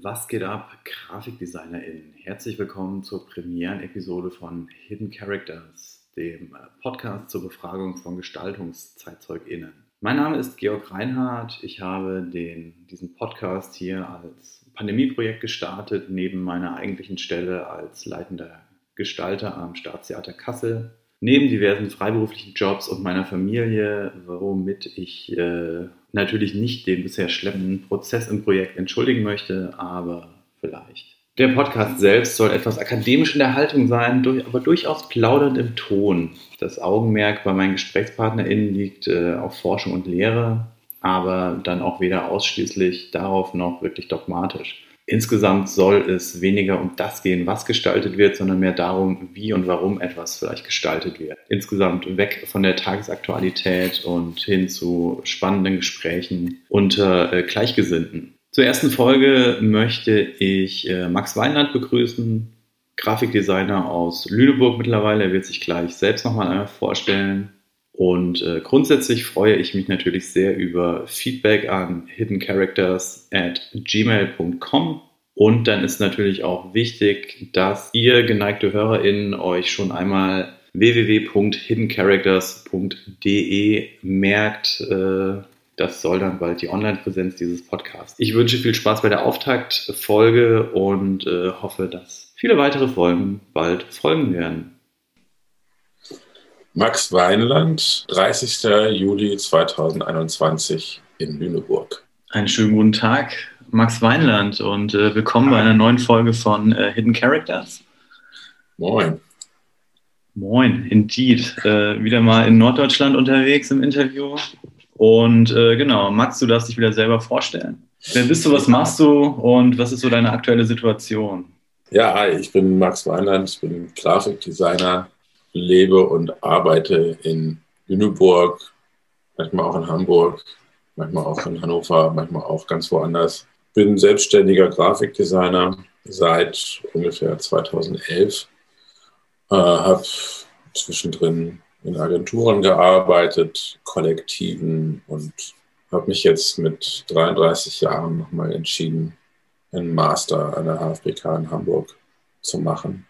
Was geht ab, GrafikdesignerInnen? Herzlich willkommen zur Premieren-Episode von Hidden Characters, dem Podcast zur Befragung von GestaltungszeitzeugInnen. Mein Name ist Georg Reinhardt. Ich habe den, diesen Podcast hier als Pandemieprojekt gestartet, neben meiner eigentlichen Stelle als leitender Gestalter am Staatstheater Kassel neben diversen freiberuflichen Jobs und meiner Familie, womit ich äh, natürlich nicht den bisher schleppenden Prozess im Projekt entschuldigen möchte, aber vielleicht. Der Podcast selbst soll etwas akademisch in der Haltung sein, durch, aber durchaus plaudernd im Ton. Das Augenmerk bei meinen GesprächspartnerInnen liegt äh, auf Forschung und Lehre, aber dann auch weder ausschließlich darauf noch wirklich dogmatisch. Insgesamt soll es weniger um das gehen, was gestaltet wird, sondern mehr darum, wie und warum etwas vielleicht gestaltet wird. Insgesamt weg von der Tagesaktualität und hin zu spannenden Gesprächen unter äh, Gleichgesinnten. Zur ersten Folge möchte ich äh, Max Weinland begrüßen, Grafikdesigner aus Lüneburg mittlerweile. Er wird sich gleich selbst nochmal vorstellen. Und äh, grundsätzlich freue ich mich natürlich sehr über Feedback an hiddencharacters at gmail.com. Und dann ist natürlich auch wichtig, dass ihr, geneigte HörerInnen, euch schon einmal www.hiddencharacters.de merkt. Äh, das soll dann bald die Online-Präsenz dieses Podcasts. Ich wünsche viel Spaß bei der Auftaktfolge und äh, hoffe, dass viele weitere Folgen bald folgen werden. Max Weinland, 30. Juli 2021 in Lüneburg. Einen schönen guten Tag, Max Weinland, und äh, willkommen bei einer neuen Folge von äh, Hidden Characters. Moin. Moin, indeed. Äh, wieder mal in Norddeutschland unterwegs im Interview. Und äh, genau, Max, du darfst dich wieder selber vorstellen. Wer bist du, was machst du und was ist so deine aktuelle Situation? Ja, hi, ich bin Max Weinland, ich bin Grafikdesigner, lebe und arbeite in Lüneburg, manchmal auch in Hamburg, manchmal auch in Hannover, manchmal auch ganz woanders. Bin selbstständiger Grafikdesigner seit ungefähr 2011. Äh, habe zwischendrin in Agenturen gearbeitet, Kollektiven und habe mich jetzt mit 33 Jahren nochmal entschieden, einen Master an der HFBK in Hamburg zu machen.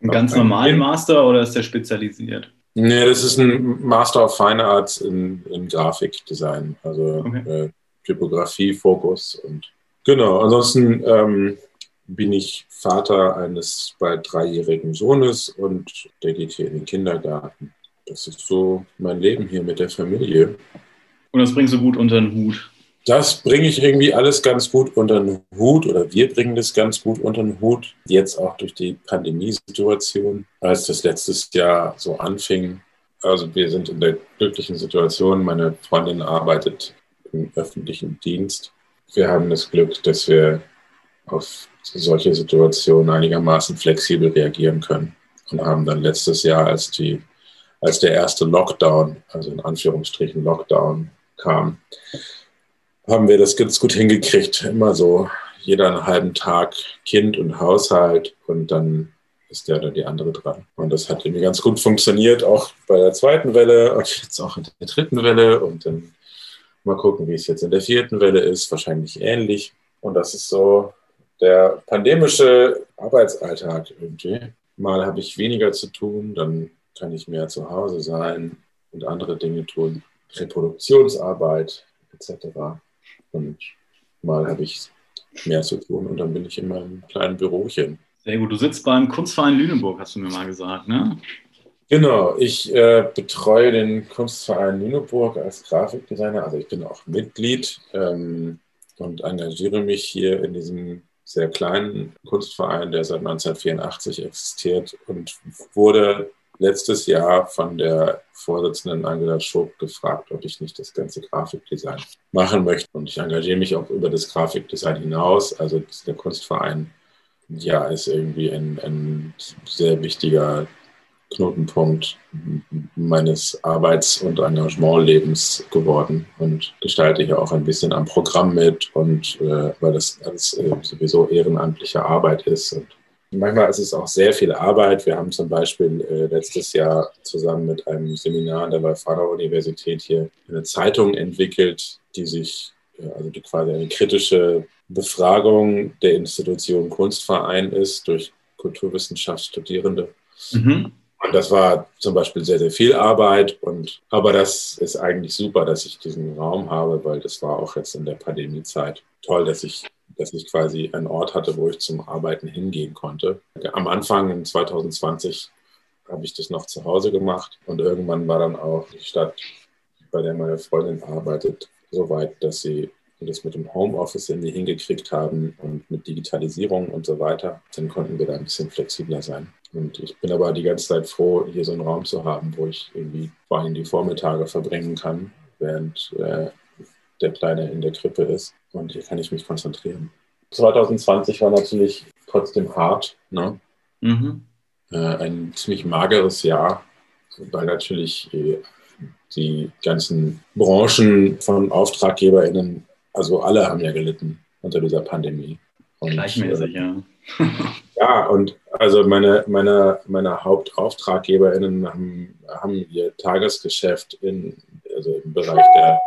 Ein ganz normalen Master oder ist der spezialisiert? Nee, das ist ein Master of Fine Arts in, in Grafikdesign, also okay. äh, Typografie, Fokus und genau. Ansonsten ähm, bin ich Vater eines bald dreijährigen Sohnes und der geht hier in den Kindergarten. Das ist so mein Leben hier mit der Familie. Und das bringst du gut unter den Hut das bringe ich irgendwie alles ganz gut unter den Hut oder wir bringen das ganz gut unter den Hut. Jetzt auch durch die Pandemiesituation, als das letztes Jahr so anfing. Also wir sind in der glücklichen Situation. Meine Freundin arbeitet im öffentlichen Dienst. Wir haben das Glück, dass wir auf solche Situationen einigermaßen flexibel reagieren können und haben dann letztes Jahr, als die als der erste Lockdown, also in Anführungsstrichen Lockdown kam, haben wir das ganz gut hingekriegt. Immer so jeder einen halben Tag Kind und Haushalt und dann ist der oder die andere dran. Und das hat irgendwie ganz gut funktioniert, auch bei der zweiten Welle und jetzt auch in der dritten Welle. Und dann mal gucken, wie es jetzt in der vierten Welle ist. Wahrscheinlich ähnlich. Und das ist so der pandemische Arbeitsalltag irgendwie. Mal habe ich weniger zu tun, dann kann ich mehr zu Hause sein und andere Dinge tun. Reproduktionsarbeit etc. Und mal habe ich mehr zu tun und dann bin ich in meinem kleinen Bürochen. Sehr gut. Du sitzt beim Kunstverein Lüneburg, hast du mir mal gesagt, ne? Genau, ich äh, betreue den Kunstverein Lüneburg als Grafikdesigner. Also ich bin auch Mitglied ähm, und engagiere mich hier in diesem sehr kleinen Kunstverein, der seit 1984 existiert und wurde letztes Jahr von der Vorsitzenden Angela Schob gefragt, ob ich nicht das ganze Grafikdesign machen möchte. Und ich engagiere mich auch über das Grafikdesign hinaus. Also der Kunstverein, ja, ist irgendwie ein, ein sehr wichtiger Knotenpunkt meines Arbeits- und Engagementlebens geworden und gestalte hier auch ein bisschen am Programm mit und äh, weil das alles äh, sowieso ehrenamtliche Arbeit ist und Manchmal ist es auch sehr viel Arbeit. Wir haben zum Beispiel äh, letztes Jahr zusammen mit einem Seminar an der Leuphana Universität hier eine Zeitung entwickelt, die sich also die quasi eine kritische Befragung der Institution Kunstverein ist durch Kulturwissenschaftsstudierende. Mhm. Und das war zum Beispiel sehr, sehr viel Arbeit. Und, aber das ist eigentlich super, dass ich diesen Raum habe, weil das war auch jetzt in der Pandemiezeit toll, dass ich, dass ich quasi einen Ort hatte, wo ich zum Arbeiten hingehen konnte. Am Anfang in 2020 habe ich das noch zu Hause gemacht und irgendwann war dann auch die Stadt, bei der meine Freundin arbeitet, so weit, dass sie das mit dem Homeoffice irgendwie hingekriegt haben und mit Digitalisierung und so weiter. Dann konnten wir da ein bisschen flexibler sein. Und ich bin aber die ganze Zeit froh, hier so einen Raum zu haben, wo ich irgendwie vor allem die Vormittage verbringen kann, während äh, der Kleine in der Krippe ist. Und hier kann ich mich konzentrieren. 2020 war natürlich trotzdem hart. Ne? Mhm. Äh, ein ziemlich mageres Jahr, weil natürlich äh, die ganzen Branchen von AuftraggeberInnen, also alle haben ja gelitten unter dieser Pandemie. Und, Gleichmäßig, äh, ja. ja, und also meine, meine, meine HauptauftraggeberInnen haben, haben ihr Tagesgeschäft in, also im Bereich der,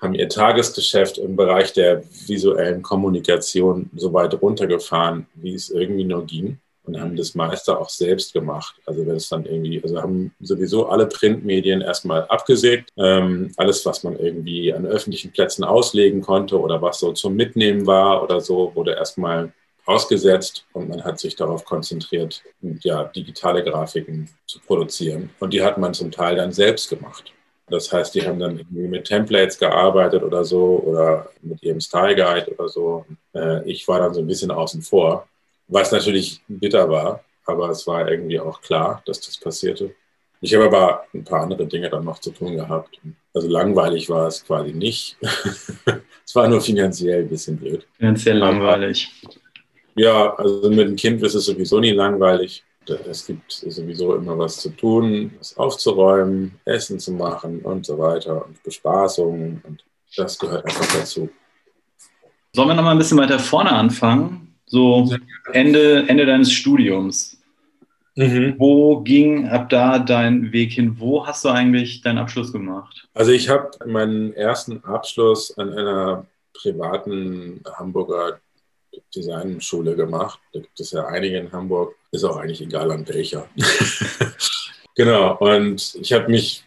haben ihr Tagesgeschäft im Bereich der visuellen Kommunikation so weit runtergefahren, wie es irgendwie nur ging und haben das meiste auch selbst gemacht. Also wenn es dann irgendwie, also haben sowieso alle Printmedien erstmal abgesägt. Ähm, alles, was man irgendwie an öffentlichen Plätzen auslegen konnte oder was so zum Mitnehmen war oder so, wurde erstmal ausgesetzt und man hat sich darauf konzentriert, ja, digitale Grafiken zu produzieren. Und die hat man zum Teil dann selbst gemacht. Das heißt, die haben dann irgendwie mit Templates gearbeitet oder so oder mit ihrem Style Guide oder so. Äh, ich war dann so ein bisschen außen vor, was natürlich bitter war, aber es war irgendwie auch klar, dass das passierte. Ich habe aber ein paar andere Dinge dann noch zu tun gehabt. Also langweilig war es quasi nicht. es war nur finanziell ein bisschen blöd. Finanziell langweilig. Ja, also mit dem Kind ist es sowieso nie langweilig. Es gibt sowieso immer was zu tun, was aufzuräumen, Essen zu machen und so weiter und Bespaßungen und das gehört einfach dazu. Sollen wir noch mal ein bisschen weiter vorne anfangen? So Ende, Ende deines Studiums. Mhm. Wo ging ab da dein Weg hin? Wo hast du eigentlich deinen Abschluss gemacht? Also ich habe meinen ersten Abschluss an einer privaten Hamburger Designschule gemacht. Da gibt es ja einige in Hamburg. Ist auch eigentlich egal an welcher. genau. Und ich habe mich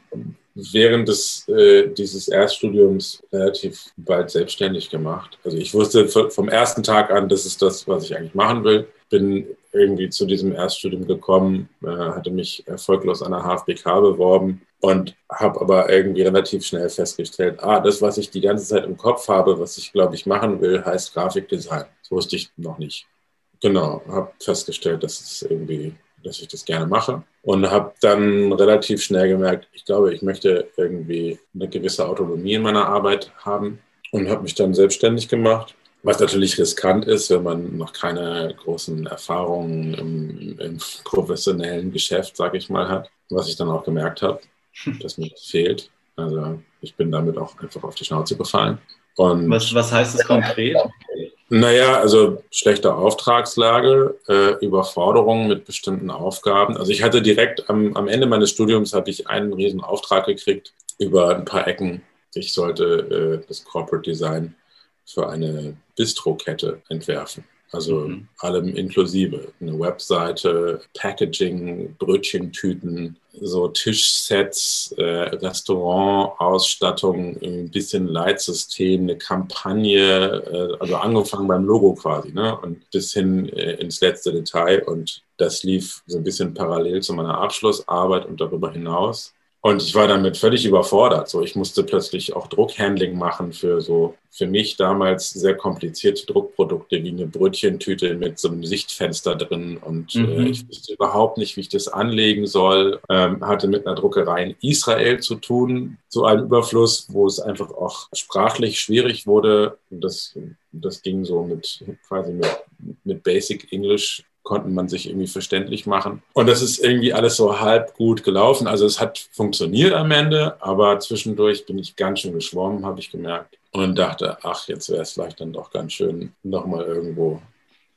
während des, äh, dieses Erststudiums relativ bald selbstständig gemacht. Also ich wusste vom ersten Tag an, das ist das, was ich eigentlich machen will. Bin irgendwie zu diesem Erststudium gekommen, äh, hatte mich erfolglos an der HFBK beworben und habe aber irgendwie relativ schnell festgestellt, ah, das, was ich die ganze Zeit im Kopf habe, was ich glaube ich machen will, heißt Grafikdesign. Wusste ich noch nicht. Genau, habe festgestellt, dass es irgendwie dass ich das gerne mache. Und habe dann relativ schnell gemerkt, ich glaube, ich möchte irgendwie eine gewisse Autonomie in meiner Arbeit haben und habe mich dann selbstständig gemacht. Was natürlich riskant ist, wenn man noch keine großen Erfahrungen im, im professionellen Geschäft, sage ich mal, hat. Was ich dann auch gemerkt habe, dass mir das fehlt. Also ich bin damit auch einfach auf die Schnauze gefallen. Und was, was heißt das konkret? Naja, also schlechte Auftragslage, äh, Überforderung mit bestimmten Aufgaben. Also ich hatte direkt am, am Ende meines Studiums habe ich einen riesen Auftrag gekriegt über ein paar Ecken. Ich sollte äh, das Corporate Design für eine Bistro-Kette entwerfen. Also mhm. allem inklusive. Eine Webseite, Packaging, Brötchentüten, so Tischsets, äh, Restaurantausstattung, ein bisschen Leitsystem, eine Kampagne, äh, also angefangen beim Logo quasi, ne? Und bis hin äh, ins letzte Detail. Und das lief so ein bisschen parallel zu meiner Abschlussarbeit und darüber hinaus. Und ich war damit völlig überfordert. So, ich musste plötzlich auch Druckhandling machen für so für mich damals sehr komplizierte Druckprodukte wie eine Brötchentüte mit so einem Sichtfenster drin. Und äh, mhm. äh, ich wusste überhaupt nicht, wie ich das anlegen soll. Ähm, hatte mit einer Druckerei in Israel zu tun, zu einem Überfluss, wo es einfach auch sprachlich schwierig wurde. Und das, das ging so mit quasi mit, mit Basic English konnten man sich irgendwie verständlich machen. Und das ist irgendwie alles so halb gut gelaufen. Also es hat funktioniert am Ende, aber zwischendurch bin ich ganz schön geschwommen, habe ich gemerkt. Und dachte, ach, jetzt wäre es vielleicht dann doch ganz schön, nochmal irgendwo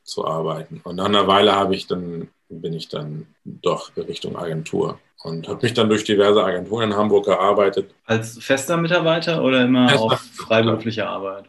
zu arbeiten. Und nach einer Weile habe ich dann, bin ich dann doch Richtung Agentur und habe mich dann durch diverse Agenturen in Hamburg gearbeitet. Als fester Mitarbeiter oder immer auf freiberufliche Arbeit?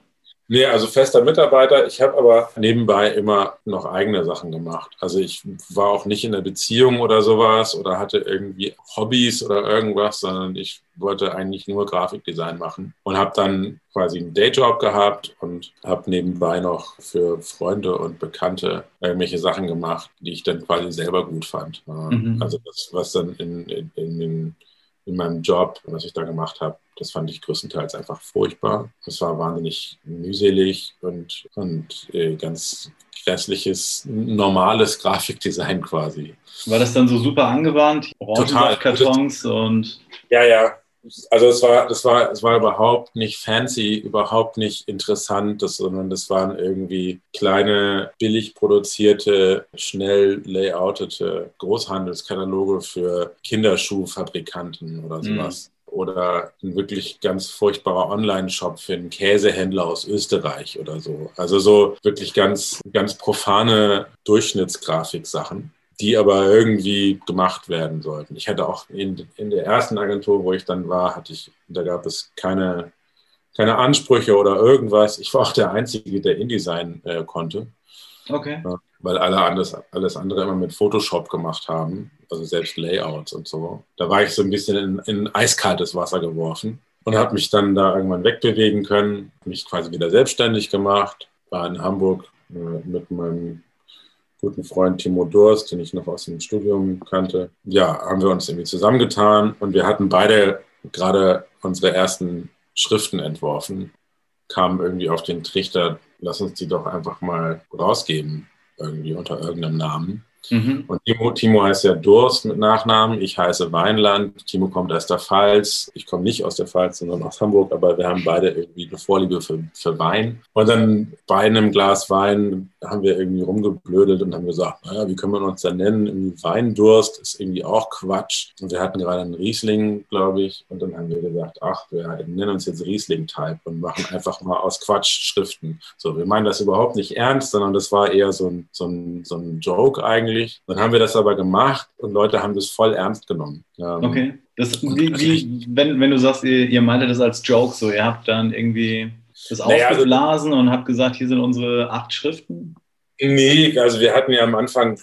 Nee, also fester Mitarbeiter. Ich habe aber nebenbei immer noch eigene Sachen gemacht. Also ich war auch nicht in einer Beziehung oder sowas oder hatte irgendwie Hobbys oder irgendwas, sondern ich wollte eigentlich nur Grafikdesign machen und habe dann quasi einen Dayjob gehabt und habe nebenbei noch für Freunde und Bekannte irgendwelche Sachen gemacht, die ich dann quasi selber gut fand. Mhm. Also das, was dann in, in, in, in meinem Job, was ich da gemacht habe, das fand ich größtenteils einfach furchtbar. Es war wahnsinnig mühselig und, und äh, ganz grässliches, normales Grafikdesign quasi. War das dann so super angewandt? Total. Kartons und. Ja, ja. Also es war, das war, es war überhaupt nicht fancy, überhaupt nicht interessant, das, sondern das waren irgendwie kleine, billig produzierte, schnell layoutete Großhandelskataloge für Kinderschuhfabrikanten oder mhm. sowas. Mhm oder ein wirklich ganz furchtbarer Online-Shop für einen Käsehändler aus Österreich oder so. Also so wirklich ganz, ganz profane Durchschnittsgrafik-Sachen, die aber irgendwie gemacht werden sollten. Ich hatte auch in, in der ersten Agentur, wo ich dann war, hatte ich, da gab es keine, keine Ansprüche oder irgendwas. Ich war auch der Einzige, der InDesign äh, konnte. Okay. Weil alle alles, alles andere immer mit Photoshop gemacht haben also selbst Layouts und so. Da war ich so ein bisschen in, in eiskaltes Wasser geworfen und habe mich dann da irgendwann wegbewegen können, mich quasi wieder selbstständig gemacht, war in Hamburg äh, mit meinem guten Freund Timo Durst, den ich noch aus dem Studium kannte. Ja, haben wir uns irgendwie zusammengetan und wir hatten beide gerade unsere ersten Schriften entworfen, kamen irgendwie auf den Trichter, lass uns die doch einfach mal rausgeben, irgendwie unter irgendeinem Namen. Mhm. Und Timo, Timo heißt ja Durst mit Nachnamen. Ich heiße Weinland. Timo kommt aus der Pfalz. Ich komme nicht aus der Pfalz, sondern aus Hamburg, aber wir haben beide irgendwie eine Vorliebe für, für Wein. Und dann bei einem Glas Wein haben wir irgendwie rumgeblödelt und haben gesagt, naja, wie können wir uns denn nennen? Weindurst ist irgendwie auch Quatsch. Und wir hatten gerade einen Riesling, glaube ich. Und dann haben wir gesagt, ach, wir nennen uns jetzt Riesling-Type und machen einfach mal aus Quatsch Schriften. So, wir meinen das überhaupt nicht ernst, sondern das war eher so ein, so ein, so ein Joke eigentlich eigentlich. Dann haben wir das aber gemacht und Leute haben das voll ernst genommen. Ähm, okay. Das, wie, wie, wenn, wenn du sagst, ihr, ihr meintet das als Joke so, ihr habt dann irgendwie das naja, also aufgeblasen also, und habt gesagt, hier sind unsere acht Schriften? Nee, also wir hatten ja am Anfang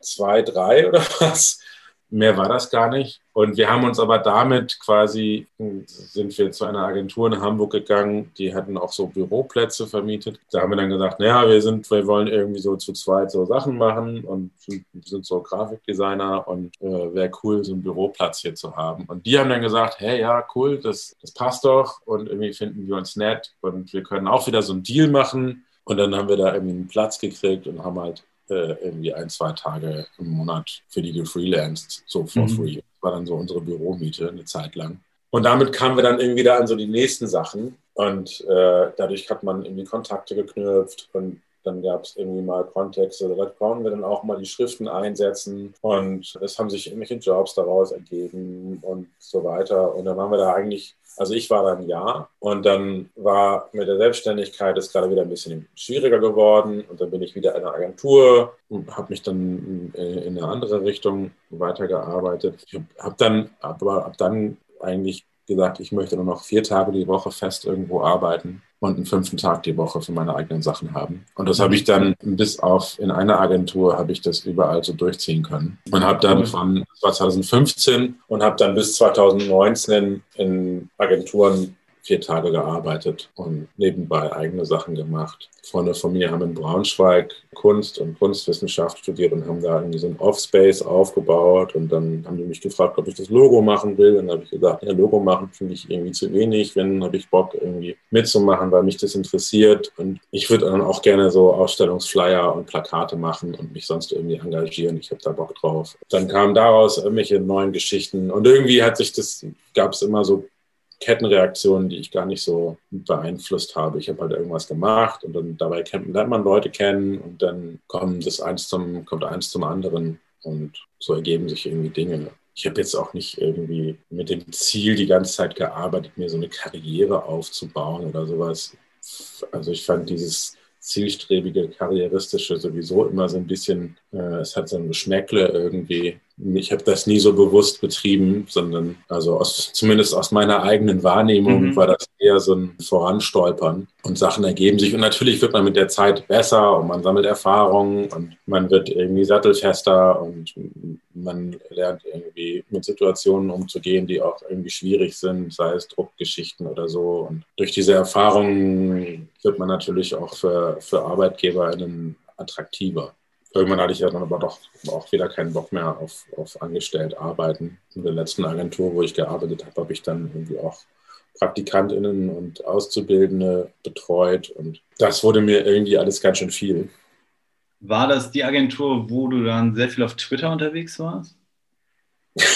zwei, drei oder was. Mehr war das gar nicht. Und wir haben uns aber damit quasi, sind wir zu einer Agentur in Hamburg gegangen, die hatten auch so Büroplätze vermietet. Da haben wir dann gesagt, naja, wir sind, wir wollen irgendwie so zu zweit so Sachen machen und sind so Grafikdesigner und äh, wäre cool, so einen Büroplatz hier zu haben. Und die haben dann gesagt, hey, ja, cool, das, das passt doch und irgendwie finden wir uns nett und wir können auch wieder so einen Deal machen. Und dann haben wir da irgendwie einen Platz gekriegt und haben halt äh, irgendwie ein, zwei Tage im Monat für die gefreelanced, so for mhm. free. Das war dann so unsere Büromiete eine Zeit lang. Und damit kamen wir dann irgendwie da an so die nächsten Sachen. Und äh, dadurch hat man irgendwie Kontakte geknüpft und dann gab es irgendwie mal Kontexte, da konnten wir dann auch mal die Schriften einsetzen und es haben sich irgendwelche Jobs daraus ergeben und so weiter. Und dann waren wir da eigentlich also ich war dann ja und dann war mit der Selbstständigkeit ist gerade wieder ein bisschen schwieriger geworden und dann bin ich wieder in einer Agentur und habe mich dann in eine andere Richtung weitergearbeitet. Ich habe dann aber ab dann eigentlich gesagt, ich möchte nur noch vier Tage die Woche fest irgendwo arbeiten und einen fünften Tag die Woche für meine eigenen Sachen haben. Und das habe ich dann bis auf in einer Agentur habe ich das überall so durchziehen können. Und habe dann von 2015 und habe dann bis 2019 in Agenturen vier Tage gearbeitet und nebenbei eigene Sachen gemacht. Freunde von mir haben in Braunschweig Kunst und Kunstwissenschaft studiert und haben da irgendwie so ein Offspace aufgebaut und dann haben die mich gefragt, ob ich das Logo machen will. Dann habe ich gesagt, ja, Logo machen finde ich irgendwie zu wenig. Wenn habe ich Bock irgendwie mitzumachen, weil mich das interessiert und ich würde dann auch gerne so Ausstellungsflyer und Plakate machen und mich sonst irgendwie engagieren. Ich habe da Bock drauf. Dann kamen daraus irgendwelche neuen Geschichten und irgendwie hat sich das, gab es immer so Kettenreaktionen, die ich gar nicht so beeinflusst habe. Ich habe halt irgendwas gemacht und dann dabei lernt man Leute kennen und dann kommt das eins zum, kommt eins zum anderen und so ergeben sich irgendwie Dinge. Ich habe jetzt auch nicht irgendwie mit dem Ziel die ganze Zeit gearbeitet, mir so eine Karriere aufzubauen oder sowas. Also ich fand dieses zielstrebige, karrieristische sowieso immer so ein bisschen, äh, es hat so ein Geschmäckle irgendwie. Ich habe das nie so bewusst betrieben, sondern also aus, zumindest aus meiner eigenen Wahrnehmung mhm. war das eher so ein Voranstolpern und Sachen ergeben sich. Und natürlich wird man mit der Zeit besser und man sammelt Erfahrungen und man wird irgendwie sattelfester und man lernt irgendwie mit Situationen umzugehen, die auch irgendwie schwierig sind, sei es Druckgeschichten oder so. Und durch diese Erfahrungen wird man natürlich auch für, für ArbeitgeberInnen attraktiver. Irgendwann hatte ich ja dann aber doch auch wieder keinen Bock mehr auf, auf angestellt arbeiten. In der letzten Agentur, wo ich gearbeitet habe, habe ich dann irgendwie auch PraktikantInnen und Auszubildende betreut. Und das wurde mir irgendwie alles ganz schön viel. War das die Agentur, wo du dann sehr viel auf Twitter unterwegs warst?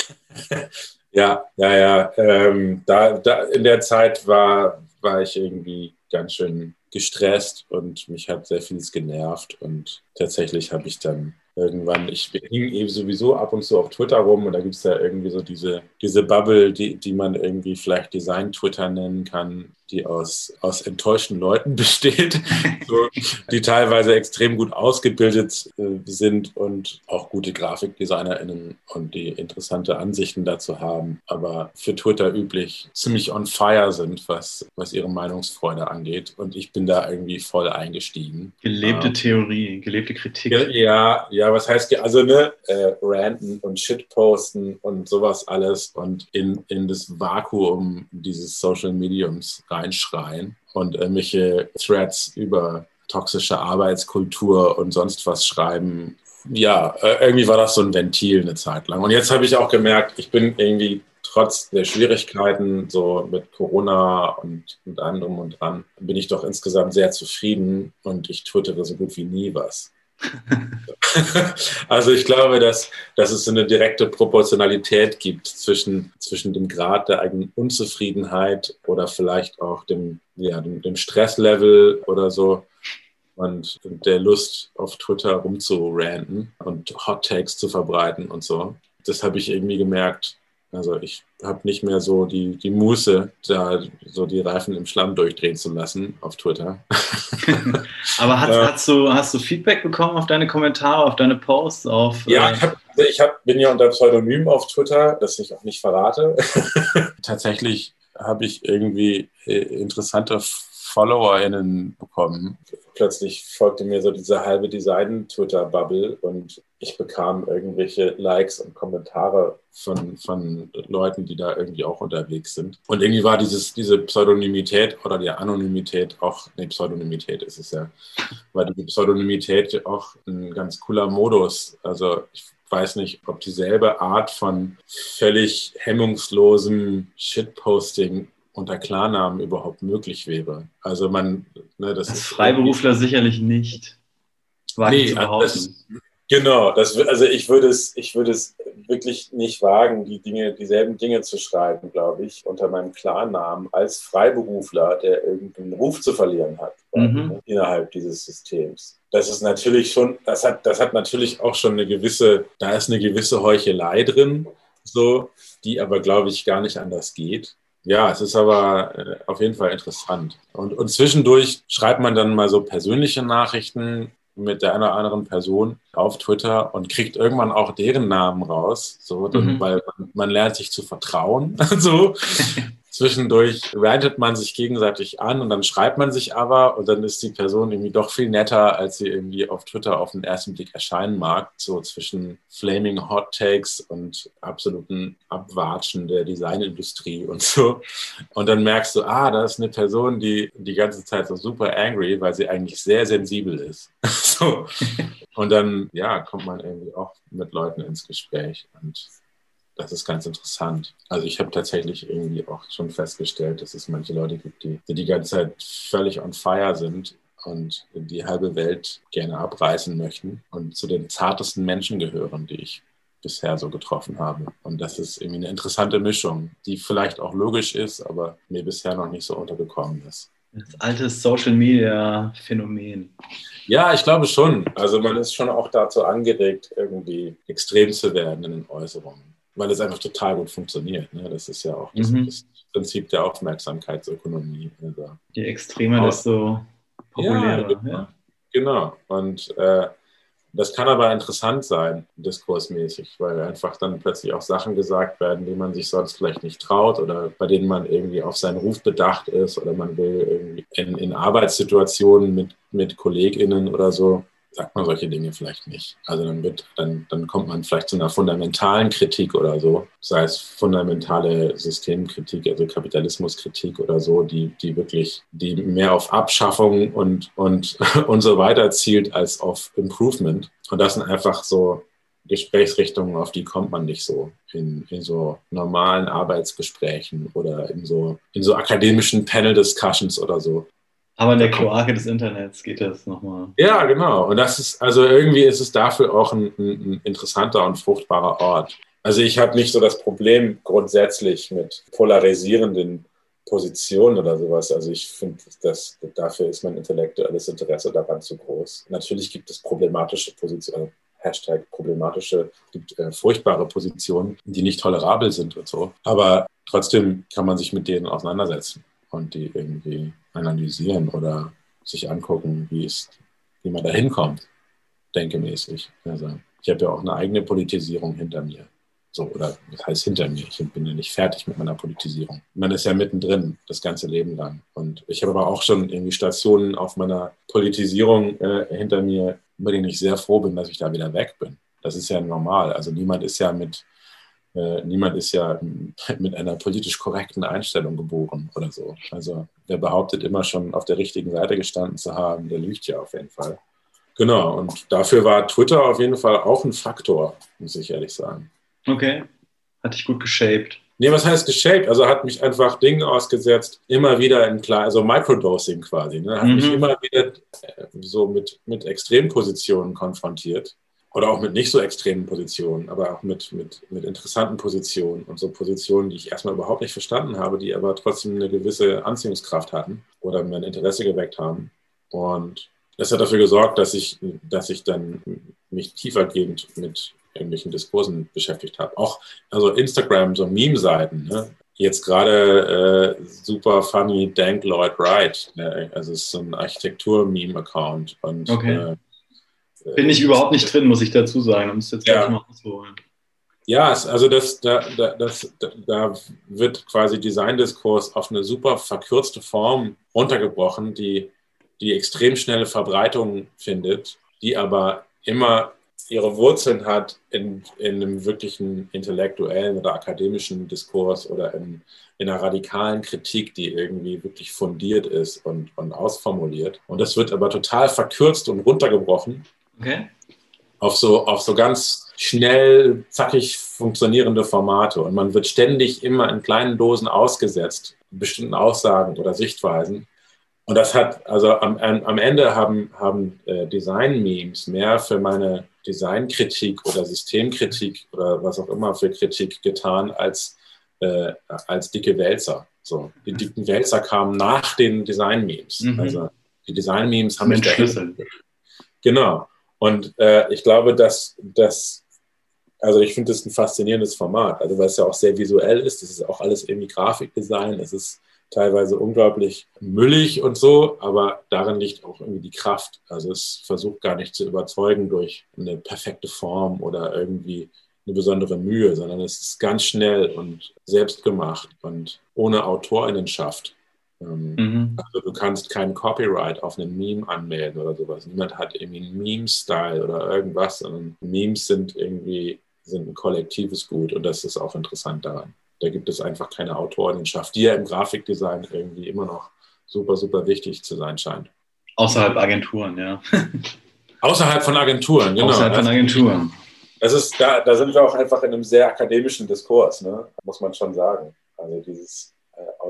ja, ja, ja. Ähm, da, da in der Zeit war, war ich irgendwie ganz schön gestresst und mich hat sehr vieles genervt. Und tatsächlich habe ich dann irgendwann, ich hing eben sowieso ab und zu auf Twitter rum und da gibt es ja irgendwie so diese, diese Bubble, die, die man irgendwie vielleicht Design-Twitter nennen kann, die aus, aus enttäuschten Leuten besteht, so, die teilweise extrem gut ausgebildet äh, sind und auch gute GrafikdesignerInnen und die interessante Ansichten dazu haben, aber für Twitter üblich ziemlich on fire sind, was, was ihre Meinungsfreude angeht. Und ich bin da irgendwie voll eingestiegen. Gelebte ähm, Theorie, gelebte Kritik. Ja, ja, was heißt, also ne, äh, ranten und Shitposten und sowas alles und in, in das Vakuum dieses Social Mediums rein reinschreien und irgendwelche Threads über toxische Arbeitskultur und sonst was schreiben. Ja, äh, irgendwie war das so ein Ventil eine Zeit lang. Und jetzt habe ich auch gemerkt, ich bin irgendwie trotz der Schwierigkeiten, so mit Corona und, und anderem und dran, bin ich doch insgesamt sehr zufrieden und ich twittere so gut wie nie was. also ich glaube, dass, dass es eine direkte Proportionalität gibt zwischen, zwischen dem Grad der eigenen Unzufriedenheit oder vielleicht auch dem, ja, dem, dem Stresslevel oder so und der Lust auf Twitter rumzuranten und Hot Takes zu verbreiten und so. Das habe ich irgendwie gemerkt, also ich habe nicht mehr so die, die Muße, da so die Reifen im Schlamm durchdrehen zu lassen auf Twitter. Aber hast, äh, hast, du, hast du Feedback bekommen auf deine Kommentare, auf deine Posts? Auf, ja, äh, ich, hab, ich hab, bin ja unter Pseudonym auf Twitter, das ich auch nicht verrate. Tatsächlich habe ich irgendwie äh, interessante FollowerInnen bekommen. Plötzlich folgte mir so diese halbe Design-Twitter-Bubble und ich bekam irgendwelche Likes und Kommentare von, von Leuten, die da irgendwie auch unterwegs sind. Und irgendwie war dieses, diese Pseudonymität oder die Anonymität auch, nee, Pseudonymität ist es ja, war die Pseudonymität auch ein ganz cooler Modus. Also ich weiß nicht, ob dieselbe Art von völlig hemmungslosem Shitposting unter Klarnamen überhaupt möglich wäre. Also man, ne, das Als ist Freiberufler sicherlich nicht. Nee, das, genau, das, also ich würde es, ich würde es wirklich nicht wagen, die Dinge, dieselben Dinge zu schreiben, glaube ich, unter meinem Klarnamen als Freiberufler, der irgendeinen Ruf zu verlieren hat mhm. innerhalb dieses Systems. Das ist natürlich schon, das hat, das hat natürlich auch schon eine gewisse, da ist eine gewisse Heuchelei drin, so, die aber, glaube ich, gar nicht anders geht. Ja, es ist aber äh, auf jeden Fall interessant. Und, und zwischendurch schreibt man dann mal so persönliche Nachrichten mit der einen oder anderen Person auf Twitter und kriegt irgendwann auch deren Namen raus, so, mhm. weil man, man, lernt sich zu vertrauen. so. Zwischendurch rantet man sich gegenseitig an und dann schreibt man sich aber und dann ist die Person irgendwie doch viel netter, als sie irgendwie auf Twitter auf den ersten Blick erscheinen mag. So zwischen flaming Hot Takes und absoluten Abwatschen der Designindustrie und so. Und dann merkst du, ah, da ist eine Person, die die ganze Zeit so super angry, weil sie eigentlich sehr sensibel ist. so. Und dann, ja, kommt man irgendwie auch mit Leuten ins Gespräch und das ist ganz interessant. Also ich habe tatsächlich irgendwie auch schon festgestellt, dass es manche Leute gibt, die, die die ganze Zeit völlig on fire sind und die halbe Welt gerne abreißen möchten und zu den zartesten Menschen gehören, die ich bisher so getroffen habe. Und das ist irgendwie eine interessante Mischung, die vielleicht auch logisch ist, aber mir bisher noch nicht so untergekommen ist. Das alte Social Media Phänomen. Ja, ich glaube schon. Also man ist schon auch dazu angeregt, irgendwie extrem zu werden in den Äußerungen weil es einfach total gut funktioniert. Ne? Das ist ja auch das, mhm. das Prinzip der Aufmerksamkeitsökonomie. Also, Je extremer, desto populärer. Ja, ja. Genau. Und äh, das kann aber interessant sein, diskursmäßig, weil einfach dann plötzlich auch Sachen gesagt werden, die man sich sonst vielleicht nicht traut oder bei denen man irgendwie auf seinen Ruf bedacht ist oder man will irgendwie in, in Arbeitssituationen mit, mit KollegInnen oder so sagt man solche Dinge vielleicht nicht. Also dann wird, dann, dann kommt man vielleicht zu einer fundamentalen Kritik oder so, sei es fundamentale Systemkritik, also Kapitalismuskritik oder so, die, die wirklich, die mehr auf Abschaffung und, und, und so weiter zielt als auf Improvement. Und das sind einfach so Gesprächsrichtungen, auf die kommt man nicht so in, in so normalen Arbeitsgesprächen oder in so, in so akademischen Panel-Discussions oder so. Aber in der Kloake des Internets geht das nochmal. Ja, genau. Und das ist, also irgendwie ist es dafür auch ein, ein interessanter und fruchtbarer Ort. Also ich habe nicht so das Problem grundsätzlich mit polarisierenden Positionen oder sowas. Also ich finde, dass dafür ist mein intellektuelles Interesse daran zu groß. Natürlich gibt es problematische Positionen, Hashtag problematische, gibt äh, furchtbare Positionen, die nicht tolerabel sind und so. Aber trotzdem kann man sich mit denen auseinandersetzen und die irgendwie analysieren oder sich angucken, wie, es, wie man da hinkommt, denkemäßig. Also ich habe ja auch eine eigene Politisierung hinter mir. So, oder das heißt hinter mir. Ich bin ja nicht fertig mit meiner Politisierung. Man ist ja mittendrin, das ganze Leben lang. Und ich habe aber auch schon irgendwie Stationen auf meiner Politisierung äh, hinter mir, über denen ich sehr froh bin, dass ich da wieder weg bin. Das ist ja normal. Also niemand ist ja mit äh, niemand ist ja mit einer politisch korrekten Einstellung geboren oder so. Also wer behauptet immer schon auf der richtigen Seite gestanden zu haben, der lügt ja auf jeden Fall. Genau, und dafür war Twitter auf jeden Fall auch ein Faktor, muss ich ehrlich sagen. Okay, hat dich gut geshaped. Nee, was heißt geshaped? Also hat mich einfach Dinge ausgesetzt, immer wieder in klar, also Microdosing quasi, ne? hat mhm. mich immer wieder äh, so mit, mit Extrempositionen konfrontiert oder auch mit nicht so extremen Positionen, aber auch mit, mit, mit interessanten Positionen und so Positionen, die ich erstmal überhaupt nicht verstanden habe, die aber trotzdem eine gewisse Anziehungskraft hatten oder mein Interesse geweckt haben. Und das hat dafür gesorgt, dass ich, dass ich dann mich tiefergehend mit irgendwelchen Diskursen beschäftigt habe. Auch also Instagram, so Meme-Seiten. Ne? Jetzt gerade äh, super funny Dank Lloyd Wright. Ne? Also es ist so ein Architektur-Meme-Account. Und okay. äh, bin ich überhaupt nicht drin, muss ich dazu sagen. Da müsst jetzt ja. mal ausholen. Ja, also das, da, da, das, da wird quasi Designdiskurs auf eine super verkürzte Form runtergebrochen, die, die extrem schnelle Verbreitung findet, die aber immer ihre Wurzeln hat in, in einem wirklichen intellektuellen oder akademischen Diskurs oder in, in einer radikalen Kritik, die irgendwie wirklich fundiert ist und, und ausformuliert. Und das wird aber total verkürzt und runtergebrochen Okay. Auf so, auf so ganz schnell, zackig funktionierende Formate. Und man wird ständig immer in kleinen Dosen ausgesetzt, bestimmten Aussagen oder Sichtweisen. Und das hat, also am, am Ende haben, haben äh, Design-Memes mehr für meine Designkritik oder Systemkritik oder was auch immer für Kritik getan als, äh, als dicke Wälzer. So, die dicken Wälzer kamen nach den Design-Memes. Mhm. Also die Design-Memes haben mich. Genau. Und äh, ich glaube, dass das, also ich finde das ein faszinierendes Format, also weil es ja auch sehr visuell ist, es ist auch alles irgendwie Grafikdesign, es ist teilweise unglaublich müllig und so, aber darin liegt auch irgendwie die Kraft. Also es versucht gar nicht zu überzeugen durch eine perfekte Form oder irgendwie eine besondere Mühe, sondern es ist ganz schnell und selbstgemacht und ohne Autorinnenschaft. Ähm, mhm. Also du kannst kein Copyright auf einen Meme anmelden oder sowas. Niemand hat irgendwie einen Meme-Style oder irgendwas, sondern Memes sind irgendwie sind ein kollektives Gut und das ist auch interessant daran. Da gibt es einfach keine Autorenschaft, die ja im Grafikdesign irgendwie immer noch super, super wichtig zu sein scheint. Außerhalb Agenturen, ja. Außerhalb von Agenturen, genau. Außerhalb von Agenturen. Das ist, da, da sind wir auch einfach in einem sehr akademischen Diskurs, ne? muss man schon sagen. Also dieses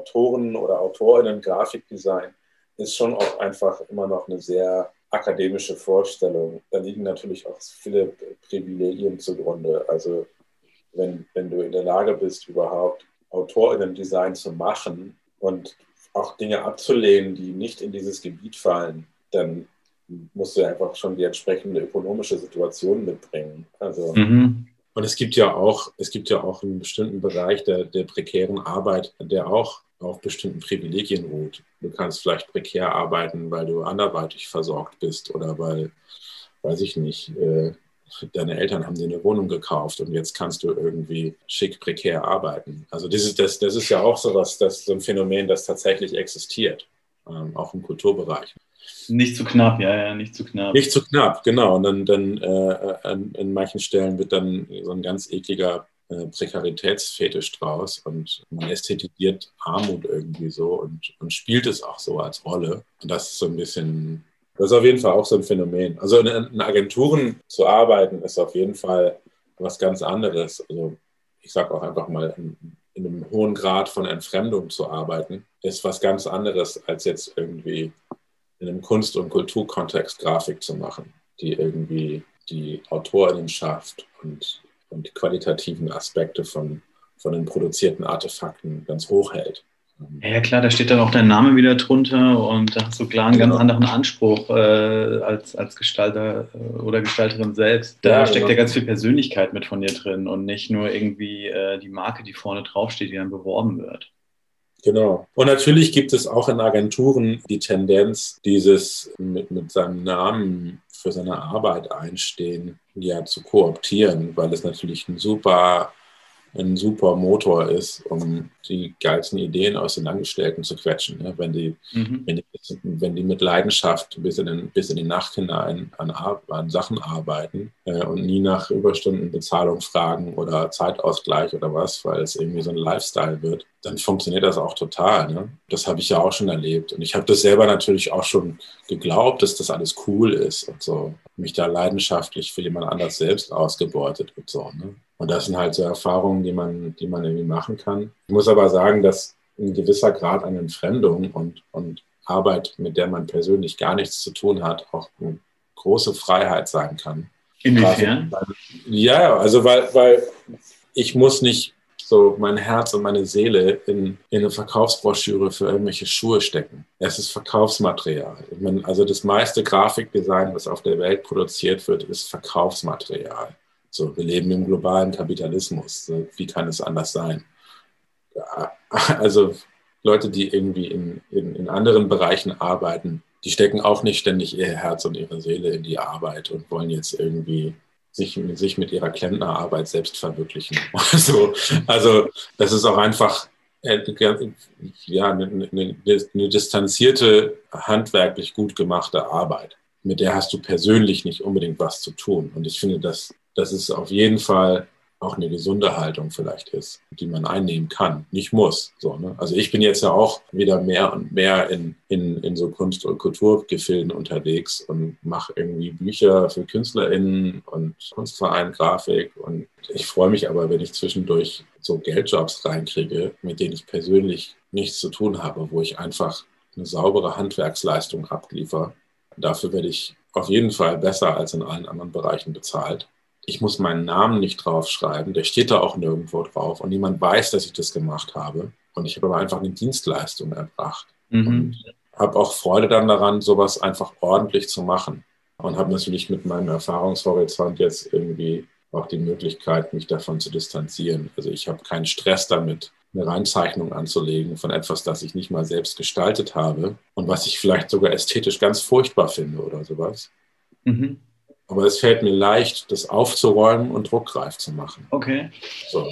Autoren oder Autorinnen Grafikdesign ist schon auch einfach immer noch eine sehr akademische Vorstellung. Da liegen natürlich auch viele Privilegien zugrunde. Also wenn, wenn du in der Lage bist, überhaupt Autorinnen-Design zu machen und auch Dinge abzulehnen, die nicht in dieses Gebiet fallen, dann musst du einfach schon die entsprechende ökonomische Situation mitbringen. Also mhm. Und es gibt ja auch, es gibt ja auch einen bestimmten Bereich der, der prekären Arbeit, der auch auf bestimmten Privilegien ruht. Du kannst vielleicht prekär arbeiten, weil du anderweitig versorgt bist oder weil, weiß ich nicht, äh, deine Eltern haben dir eine Wohnung gekauft und jetzt kannst du irgendwie schick prekär arbeiten. Also dieses, das, das ist ja auch so was, das so ein Phänomen, das tatsächlich existiert, ähm, auch im Kulturbereich. Nicht zu knapp, ja, ja, nicht zu knapp. Nicht zu knapp, genau. Und dann, dann äh, an, an manchen Stellen wird dann so ein ganz ekliger äh, Prekaritätsfetisch draus und man ästhetisiert Armut irgendwie so und, und spielt es auch so als Rolle. Und das ist so ein bisschen, das ist auf jeden Fall auch so ein Phänomen. Also in, in Agenturen zu arbeiten ist auf jeden Fall was ganz anderes. Also ich sage auch einfach mal, in, in einem hohen Grad von Entfremdung zu arbeiten, ist was ganz anderes, als jetzt irgendwie in einem Kunst- und Kulturkontext Grafik zu machen, die irgendwie die Autorinnenschaft und und die qualitativen Aspekte von, von den produzierten Artefakten ganz hoch hält. Ja, klar, da steht dann auch dein Name wieder drunter und da hast du klar einen genau. ganz anderen Anspruch äh, als, als Gestalter äh, oder Gestalterin selbst. Da ja, steckt genau. ja ganz viel Persönlichkeit mit von dir drin und nicht nur irgendwie äh, die Marke, die vorne draufsteht, die dann beworben wird. Genau. Und natürlich gibt es auch in Agenturen die Tendenz, dieses mit, mit seinem Namen für seine Arbeit einstehen, ja, zu kooptieren, weil es natürlich ein super ein super Motor ist, um die geilsten Ideen aus den Angestellten zu quetschen. Ne? Wenn, die, mhm. wenn, die, wenn die mit Leidenschaft bis in, den, bis in die Nacht hinein an, an Sachen arbeiten äh, und nie nach Überstundenbezahlung fragen oder Zeitausgleich oder was, weil es irgendwie so ein Lifestyle wird, dann funktioniert das auch total. Ne? Das habe ich ja auch schon erlebt. Und ich habe das selber natürlich auch schon geglaubt, dass das alles cool ist und so. Mich da leidenschaftlich für jemand anders selbst ausgebeutet und so. Ne? Und das sind halt so Erfahrungen, die man, die man irgendwie machen kann. Ich muss aber sagen, dass ein gewisser Grad an Entfremdung und, und Arbeit, mit der man persönlich gar nichts zu tun hat, auch eine große Freiheit sein kann. Inwiefern? Ja, also weil, weil ich muss nicht so mein Herz und meine Seele in, in eine Verkaufsbroschüre für irgendwelche Schuhe stecken. Es ist Verkaufsmaterial. Meine, also das meiste Grafikdesign, was auf der Welt produziert wird, ist Verkaufsmaterial. So, wir leben im globalen Kapitalismus. Wie kann es anders sein? Also Leute, die irgendwie in, in, in anderen Bereichen arbeiten, die stecken auch nicht ständig ihr Herz und ihre Seele in die Arbeit und wollen jetzt irgendwie sich, sich mit ihrer Klempnerarbeit selbst verwirklichen. Also, also das ist auch einfach äh, ja, eine, eine, eine distanzierte, handwerklich gut gemachte Arbeit. Mit der hast du persönlich nicht unbedingt was zu tun. Und ich finde, das dass es auf jeden Fall auch eine gesunde Haltung vielleicht ist, die man einnehmen kann, nicht muss. So, ne? Also ich bin jetzt ja auch wieder mehr und mehr in, in, in so Kunst- und Kulturgefilden unterwegs und mache irgendwie Bücher für KünstlerInnen und Kunstverein, Grafik. Und ich freue mich aber, wenn ich zwischendurch so Geldjobs reinkriege, mit denen ich persönlich nichts zu tun habe, wo ich einfach eine saubere Handwerksleistung abliefere. Dafür werde ich auf jeden Fall besser als in allen anderen Bereichen bezahlt ich muss meinen Namen nicht draufschreiben, der steht da auch nirgendwo drauf und niemand weiß, dass ich das gemacht habe. Und ich habe aber einfach eine Dienstleistung erbracht. Mhm. Und habe auch Freude dann daran, sowas einfach ordentlich zu machen. Und habe natürlich mit meinem Erfahrungshorizont jetzt irgendwie auch die Möglichkeit, mich davon zu distanzieren. Also ich habe keinen Stress damit, eine Reinzeichnung anzulegen von etwas, das ich nicht mal selbst gestaltet habe und was ich vielleicht sogar ästhetisch ganz furchtbar finde oder sowas. Mhm. Aber es fällt mir leicht, das aufzuräumen und druckreif zu machen. Okay. So.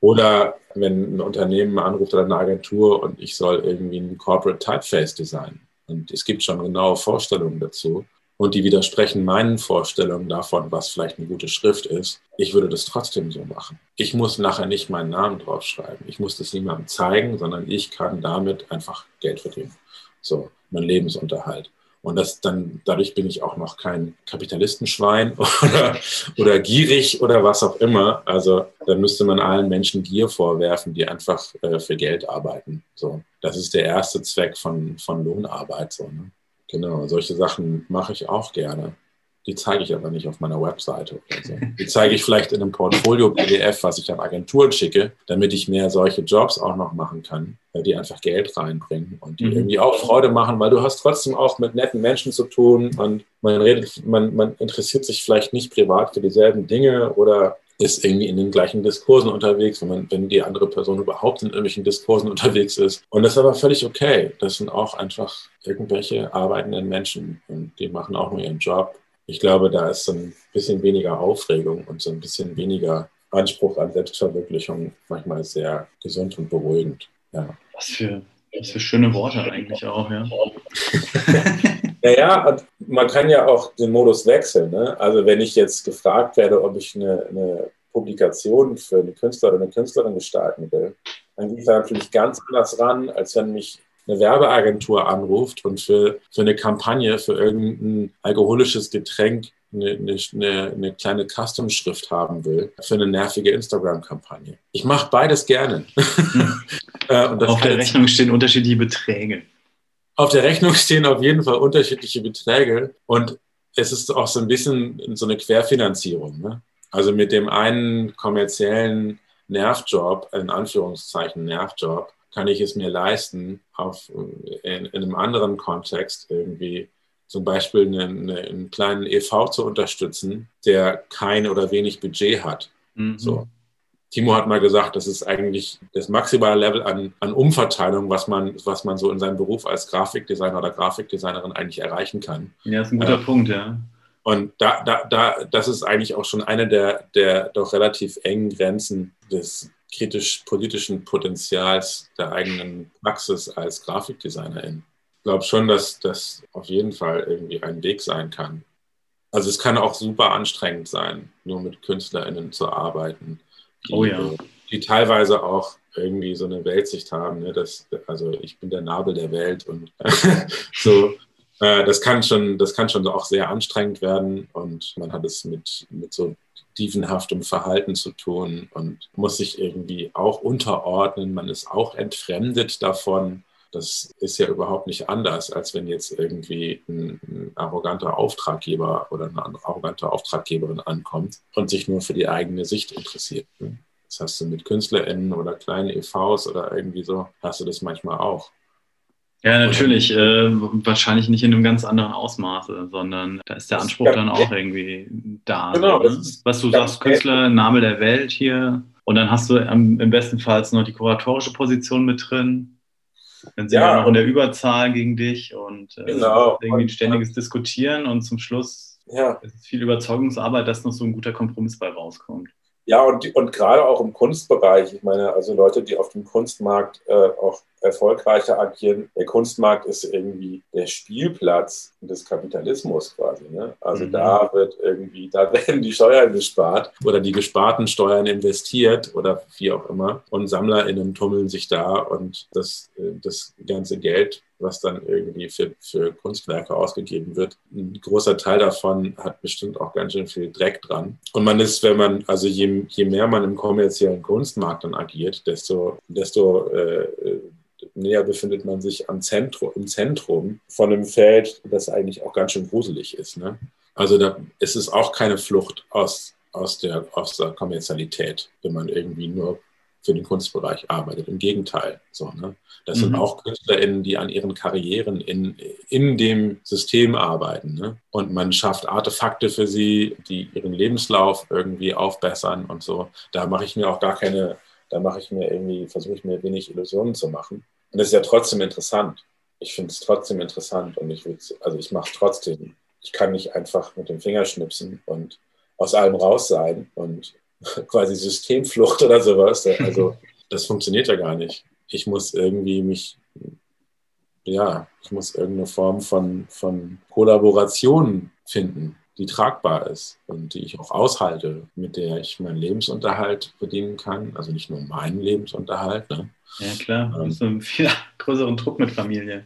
Oder wenn ein Unternehmen anruft oder eine Agentur und ich soll irgendwie ein Corporate Typeface designen. Und es gibt schon genaue Vorstellungen dazu. Und die widersprechen meinen Vorstellungen davon, was vielleicht eine gute Schrift ist. Ich würde das trotzdem so machen. Ich muss nachher nicht meinen Namen draufschreiben. Ich muss das niemandem zeigen, sondern ich kann damit einfach Geld verdienen. So, mein Lebensunterhalt. Und das dann, dadurch bin ich auch noch kein Kapitalistenschwein oder, oder gierig oder was auch immer. Also dann müsste man allen Menschen Gier vorwerfen, die einfach äh, für Geld arbeiten. So, das ist der erste Zweck von, von Lohnarbeit. So, ne? Genau, solche Sachen mache ich auch gerne. Die zeige ich aber nicht auf meiner Webseite oder so. Die zeige ich vielleicht in einem Portfolio-PDF, was ich an Agenturen schicke, damit ich mehr solche Jobs auch noch machen kann, die einfach Geld reinbringen und die mhm. irgendwie auch Freude machen, weil du hast trotzdem auch mit netten Menschen zu tun und man redet, man, man interessiert sich vielleicht nicht privat für dieselben Dinge oder ist irgendwie in den gleichen Diskursen unterwegs, wenn, man, wenn die andere Person überhaupt in irgendwelchen Diskursen unterwegs ist. Und das ist aber völlig okay. Das sind auch einfach irgendwelche arbeitenden Menschen und die machen auch nur ihren Job. Ich glaube, da ist so ein bisschen weniger Aufregung und so ein bisschen weniger Anspruch an Selbstverwirklichung manchmal sehr gesund und beruhigend. Ja. Was für, was für schöne Worte eigentlich auch, ja. Naja, man kann ja auch den Modus wechseln. Ne? Also wenn ich jetzt gefragt werde, ob ich eine, eine Publikation für eine Künstler oder eine Künstlerin gestalten will, dann gehe ich da natürlich ganz anders ran, als wenn mich eine Werbeagentur anruft und für, für eine Kampagne für irgendein alkoholisches Getränk eine, eine, eine kleine Custom-Schrift haben will für eine nervige Instagram-Kampagne. Ich mache beides gerne. Äh, Auf der Rechnung stehen unterschiedliche Beträge. Auf der Rechnung stehen auf jeden Fall unterschiedliche Beträge und es ist auch so ein bisschen so eine Querfinanzierung. Ne? Also mit dem einen kommerziellen Nervjob, in Anführungszeichen Nervjob, kann ich es mir leisten, auf, in, in einem anderen Kontext irgendwie zum Beispiel eine, eine, einen kleinen EV zu unterstützen, der kein oder wenig Budget hat. Mhm. So. Timo hat mal gesagt, das ist eigentlich das maximale Level an, an Umverteilung, was man, was man so in seinem Beruf als Grafikdesigner oder Grafikdesignerin eigentlich erreichen kann. Ja, ist ein guter äh, Punkt, ja. Und da, da, da, das ist eigentlich auch schon eine der, der doch relativ engen Grenzen des kritisch-politischen Potenzials der eigenen Praxis als Grafikdesignerin. Ich glaube schon, dass das auf jeden Fall irgendwie ein Weg sein kann. Also es kann auch super anstrengend sein, nur mit KünstlerInnen zu arbeiten die, oh ja. die teilweise auch irgendwie so eine Weltsicht haben. Ne? Das, also ich bin der Nabel der Welt und so. Äh, das kann schon, das kann schon auch sehr anstrengend werden und man hat es mit, mit so dievenhaftem Verhalten zu tun und muss sich irgendwie auch unterordnen. Man ist auch entfremdet davon. Das ist ja überhaupt nicht anders, als wenn jetzt irgendwie ein, ein, arroganter Auftraggeber oder eine arrogante Auftraggeberin ankommt und sich nur für die eigene Sicht interessiert. Das hast du mit KünstlerInnen oder kleinen EVs oder irgendwie so, hast du das manchmal auch. Ja, natürlich. Äh, wahrscheinlich nicht in einem ganz anderen Ausmaße, sondern da ist der Anspruch dann auch irgendwie da. Genau. So, ne? Was du sagst, Künstler, Name der Welt hier. Und dann hast du im, im besten Fall noch die kuratorische Position mit drin. Dann sind ja. wir noch in der Überzahl gegen dich und äh, genau. irgendwie ein ständiges Diskutieren und zum Schluss ja. ist viel Überzeugungsarbeit, dass noch so ein guter Kompromiss bei rauskommt. Ja, und, und gerade auch im Kunstbereich, ich meine, also Leute, die auf dem Kunstmarkt äh, auch erfolgreicher agieren. Der Kunstmarkt ist irgendwie der Spielplatz des Kapitalismus quasi. Ne? Also mhm. da wird irgendwie, da werden die Steuern gespart oder die gesparten Steuern investiert oder wie auch immer. Und SammlerInnen tummeln sich da und das, äh, das ganze Geld was dann irgendwie für, für Kunstwerke ausgegeben wird. Ein großer Teil davon hat bestimmt auch ganz schön viel Dreck dran. Und man ist, wenn man, also je, je mehr man im kommerziellen Kunstmarkt dann agiert, desto, desto äh, näher befindet man sich am Zentrum, im Zentrum von einem Feld, das eigentlich auch ganz schön gruselig ist. Ne? Also da ist es auch keine Flucht aus, aus, der, aus der Kommerzialität, wenn man irgendwie nur für den Kunstbereich arbeitet. Im Gegenteil. So, ne? Das mhm. sind auch KünstlerInnen, die an ihren Karrieren in, in dem System arbeiten. Ne? Und man schafft Artefakte für sie, die ihren Lebenslauf irgendwie aufbessern und so. Da mache ich mir auch gar keine, da mache ich mir irgendwie, versuche ich mir wenig Illusionen zu machen. Und es ist ja trotzdem interessant. Ich finde es trotzdem interessant und ich also ich mache trotzdem. Ich kann nicht einfach mit dem Finger schnipsen und aus allem raus sein und quasi Systemflucht oder sowas. Also das funktioniert ja gar nicht. Ich muss irgendwie mich, ja, ich muss irgendeine Form von, von Kollaboration finden, die tragbar ist und die ich auch aushalte, mit der ich meinen Lebensunterhalt verdienen kann. Also nicht nur meinen Lebensunterhalt. Ne? Ja, klar. Du hast einen viel größeren Druck mit Familie.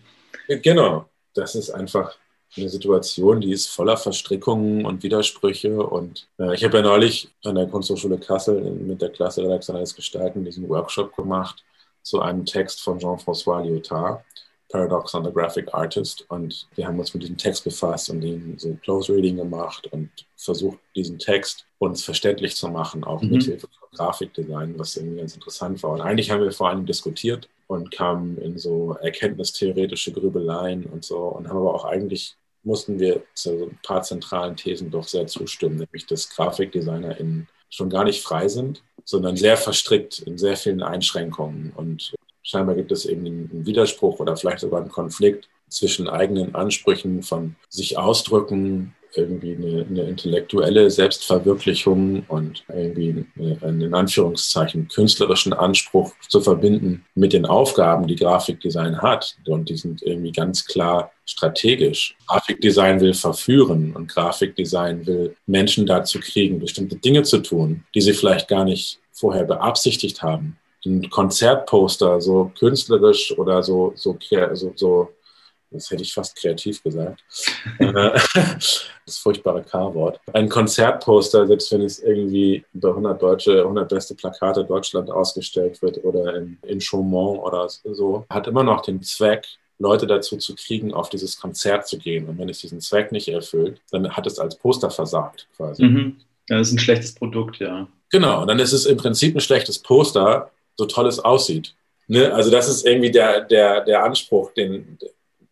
Genau. Das ist einfach eine Situation, die ist voller Verstrickungen und Widersprüche. Und äh, ich habe ja neulich an der Kunsthochschule Kassel mit der Klasse Redaktionelles Gestalten diesen Workshop gemacht zu einem Text von Jean-François Lyotard, Paradox on the Graphic Artist. Und wir haben uns mit diesem Text befasst und den so Close Reading gemacht und versucht, diesen Text uns verständlich zu machen, auch mhm. mit Hilfe von Grafikdesign, was irgendwie ganz interessant war. Und eigentlich haben wir vor allem diskutiert und kamen in so erkenntnistheoretische Grübeleien und so und haben aber auch eigentlich mussten wir zu ein paar zentralen Thesen doch sehr zustimmen, nämlich dass GrafikdesignerInnen schon gar nicht frei sind, sondern sehr verstrickt in sehr vielen Einschränkungen. Und scheinbar gibt es eben einen Widerspruch oder vielleicht sogar einen Konflikt zwischen eigenen Ansprüchen von sich ausdrücken, irgendwie eine, eine intellektuelle Selbstverwirklichung und irgendwie einen in Anführungszeichen künstlerischen Anspruch zu verbinden mit den Aufgaben, die Grafikdesign hat. Und die sind irgendwie ganz klar strategisch. Grafikdesign will verführen und Grafikdesign will Menschen dazu kriegen, bestimmte Dinge zu tun, die sie vielleicht gar nicht vorher beabsichtigt haben. Ein Konzertposter so künstlerisch oder so, so, so, so das hätte ich fast kreativ gesagt. Äh, das furchtbare K-Wort. Ein Konzertposter, selbst wenn es irgendwie bei 100 deutsche, 100 beste Plakate Deutschland ausgestellt wird oder in, in Chaumont oder so, hat immer noch den Zweck, Leute dazu zu kriegen, auf dieses Konzert zu gehen. Und wenn es diesen Zweck nicht erfüllt, dann hat es als Poster versagt quasi. Mhm. Das ist ein schlechtes Produkt, ja. Genau, und dann ist es im Prinzip ein schlechtes Poster, so toll es aussieht. Ne? Also das ist irgendwie der, der, der Anspruch, den,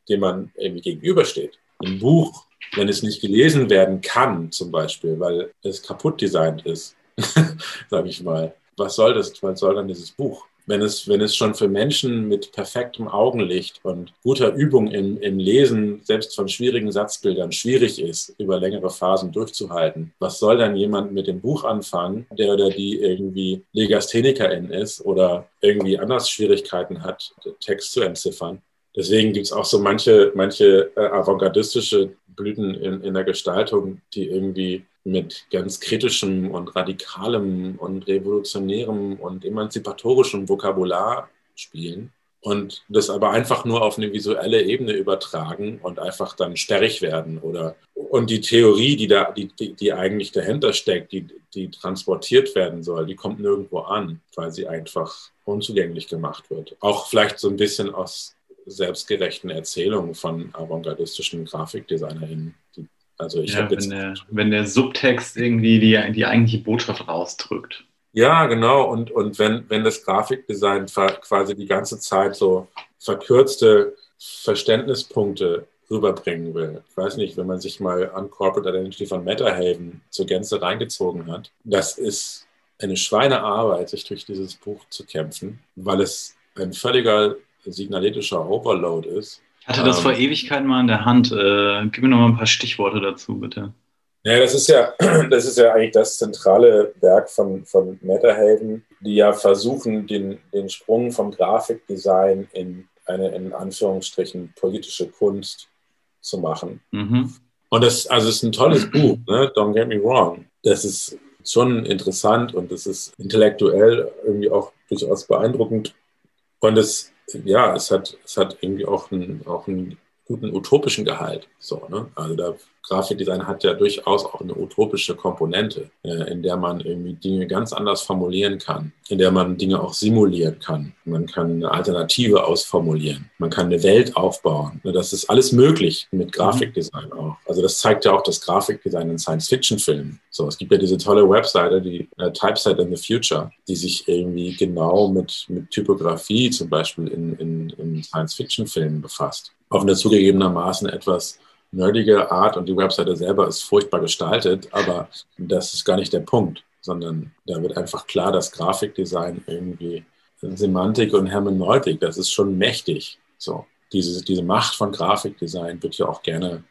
dem man irgendwie gegenübersteht. Ein Buch, wenn es nicht gelesen werden kann, zum Beispiel, weil es kaputt designt ist, sage ich mal, was soll das? Was soll dann dieses Buch? Wenn es, wenn es schon für Menschen mit perfektem Augenlicht und guter Übung im, im Lesen, selbst von schwierigen Satzbildern, schwierig ist, über längere Phasen durchzuhalten, was soll dann jemand mit dem Buch anfangen, der oder die irgendwie Legasthenikerin ist oder irgendwie anders Schwierigkeiten hat, Text zu entziffern? Deswegen gibt es auch so manche, manche äh, avantgardistische Blüten in, in der Gestaltung, die irgendwie mit ganz kritischem und radikalem und revolutionärem und emanzipatorischem Vokabular spielen und das aber einfach nur auf eine visuelle Ebene übertragen und einfach dann sperrig werden oder und die Theorie, die da, die, die, die eigentlich dahinter steckt, die, die transportiert werden soll, die kommt nirgendwo an, weil sie einfach unzugänglich gemacht wird. Auch vielleicht so ein bisschen aus selbstgerechten Erzählungen von avantgardistischen GrafikdesignerInnen. Also ich ja, wenn, der, wenn der Subtext irgendwie die, die eigentliche Botschaft ausdrückt. Ja, genau. Und, und wenn, wenn das Grafikdesign quasi die ganze Zeit so verkürzte Verständnispunkte rüberbringen will. Ich weiß nicht, wenn man sich mal an Corporate Identity von Metahaven zur Gänze reingezogen hat. Das ist eine Schweinearbeit, sich durch dieses Buch zu kämpfen, weil es ein völliger signaletischer Overload ist. Ich hatte das ähm, vor Ewigkeiten mal in der Hand. Äh, gib mir noch mal ein paar Stichworte dazu, bitte. Ja, das ist ja, das ist ja eigentlich das zentrale Werk von, von Metahelden, die ja versuchen, den, den Sprung vom Grafikdesign in eine, in Anführungsstrichen, politische Kunst zu machen. Mhm. Und das, also es ist ein tolles Buch, ne? Don't get me wrong. Das ist schon interessant und das ist intellektuell irgendwie auch durchaus beeindruckend. Und es ja, es hat, es hat irgendwie auch einen, auch einen guten utopischen Gehalt. So, ne? Also der Grafikdesign hat ja durchaus auch eine utopische Komponente, äh, in der man irgendwie Dinge ganz anders formulieren kann, in der man Dinge auch simulieren kann. Man kann eine Alternative ausformulieren. Man kann eine Welt aufbauen. Ne, das ist alles möglich mit Grafikdesign auch. Also das zeigt ja auch das Grafikdesign in Science-Fiction-Filmen. So, es gibt ja diese tolle Webseite, die äh, Typeset in the Future, die sich irgendwie genau mit, mit Typografie zum Beispiel in, in, in Science-Fiction-Filmen befasst auf eine zugegebenermaßen etwas nerdige Art und die Webseite selber ist furchtbar gestaltet, aber das ist gar nicht der Punkt, sondern da wird einfach klar, dass Grafikdesign irgendwie Semantik und Hermeneutik, das ist schon mächtig. So, diese, diese Macht von Grafikdesign wird ja auch gerne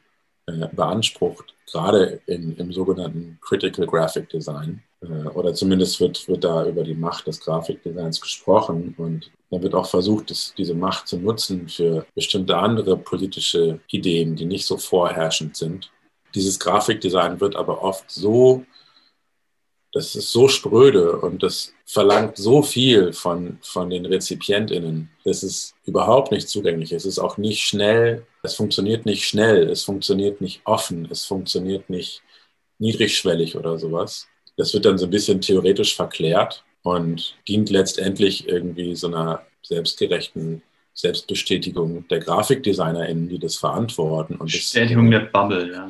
äh, beansprucht, gerade in, im sogenannten Critical Graphic Design. Äh, oder zumindest wird, wird da über die Macht des Grafikdesigns gesprochen und da wird auch versucht, das, diese Macht zu nutzen für bestimmte andere politische Ideen, die nicht so vorherrschend sind. Dieses Grafikdesign wird aber oft so, das ist so spröde und das verlangt so viel von, von den RezipientInnen, dass es überhaupt nicht zugänglich ist. Es ist auch nicht schnell, es funktioniert nicht schnell, es funktioniert nicht offen, es funktioniert nicht niedrigschwellig oder sowas. Das wird dann so ein bisschen theoretisch verklärt und dient letztendlich irgendwie so einer selbstgerechten Selbstbestätigung der GrafikdesignerInnen, die das verantworten. Und Bestätigung das, der Bubble, ja.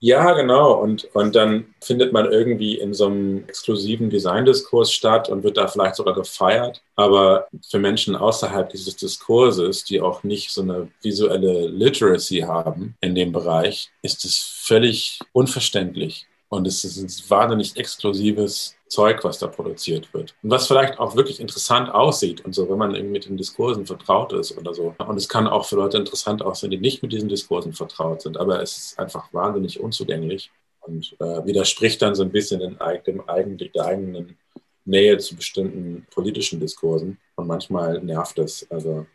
Ja, genau. Und, und dann findet man irgendwie in so einem exklusiven Designdiskurs statt und wird da vielleicht sogar gefeiert. Aber für Menschen außerhalb dieses Diskurses, die auch nicht so eine visuelle Literacy haben in dem Bereich, ist es völlig unverständlich. Und es ist ein wahnsinnig exklusives Zeug, was da produziert wird. Und was vielleicht auch wirklich interessant aussieht und so, wenn man eben mit den Diskursen vertraut ist oder so. Und es kann auch für Leute interessant aussehen, die nicht mit diesen Diskursen vertraut sind, aber es ist einfach wahnsinnig unzugänglich und äh, widerspricht dann so ein bisschen dem, dem eigentlich der eigenen Nähe zu bestimmten politischen Diskursen. Und manchmal nervt es. Also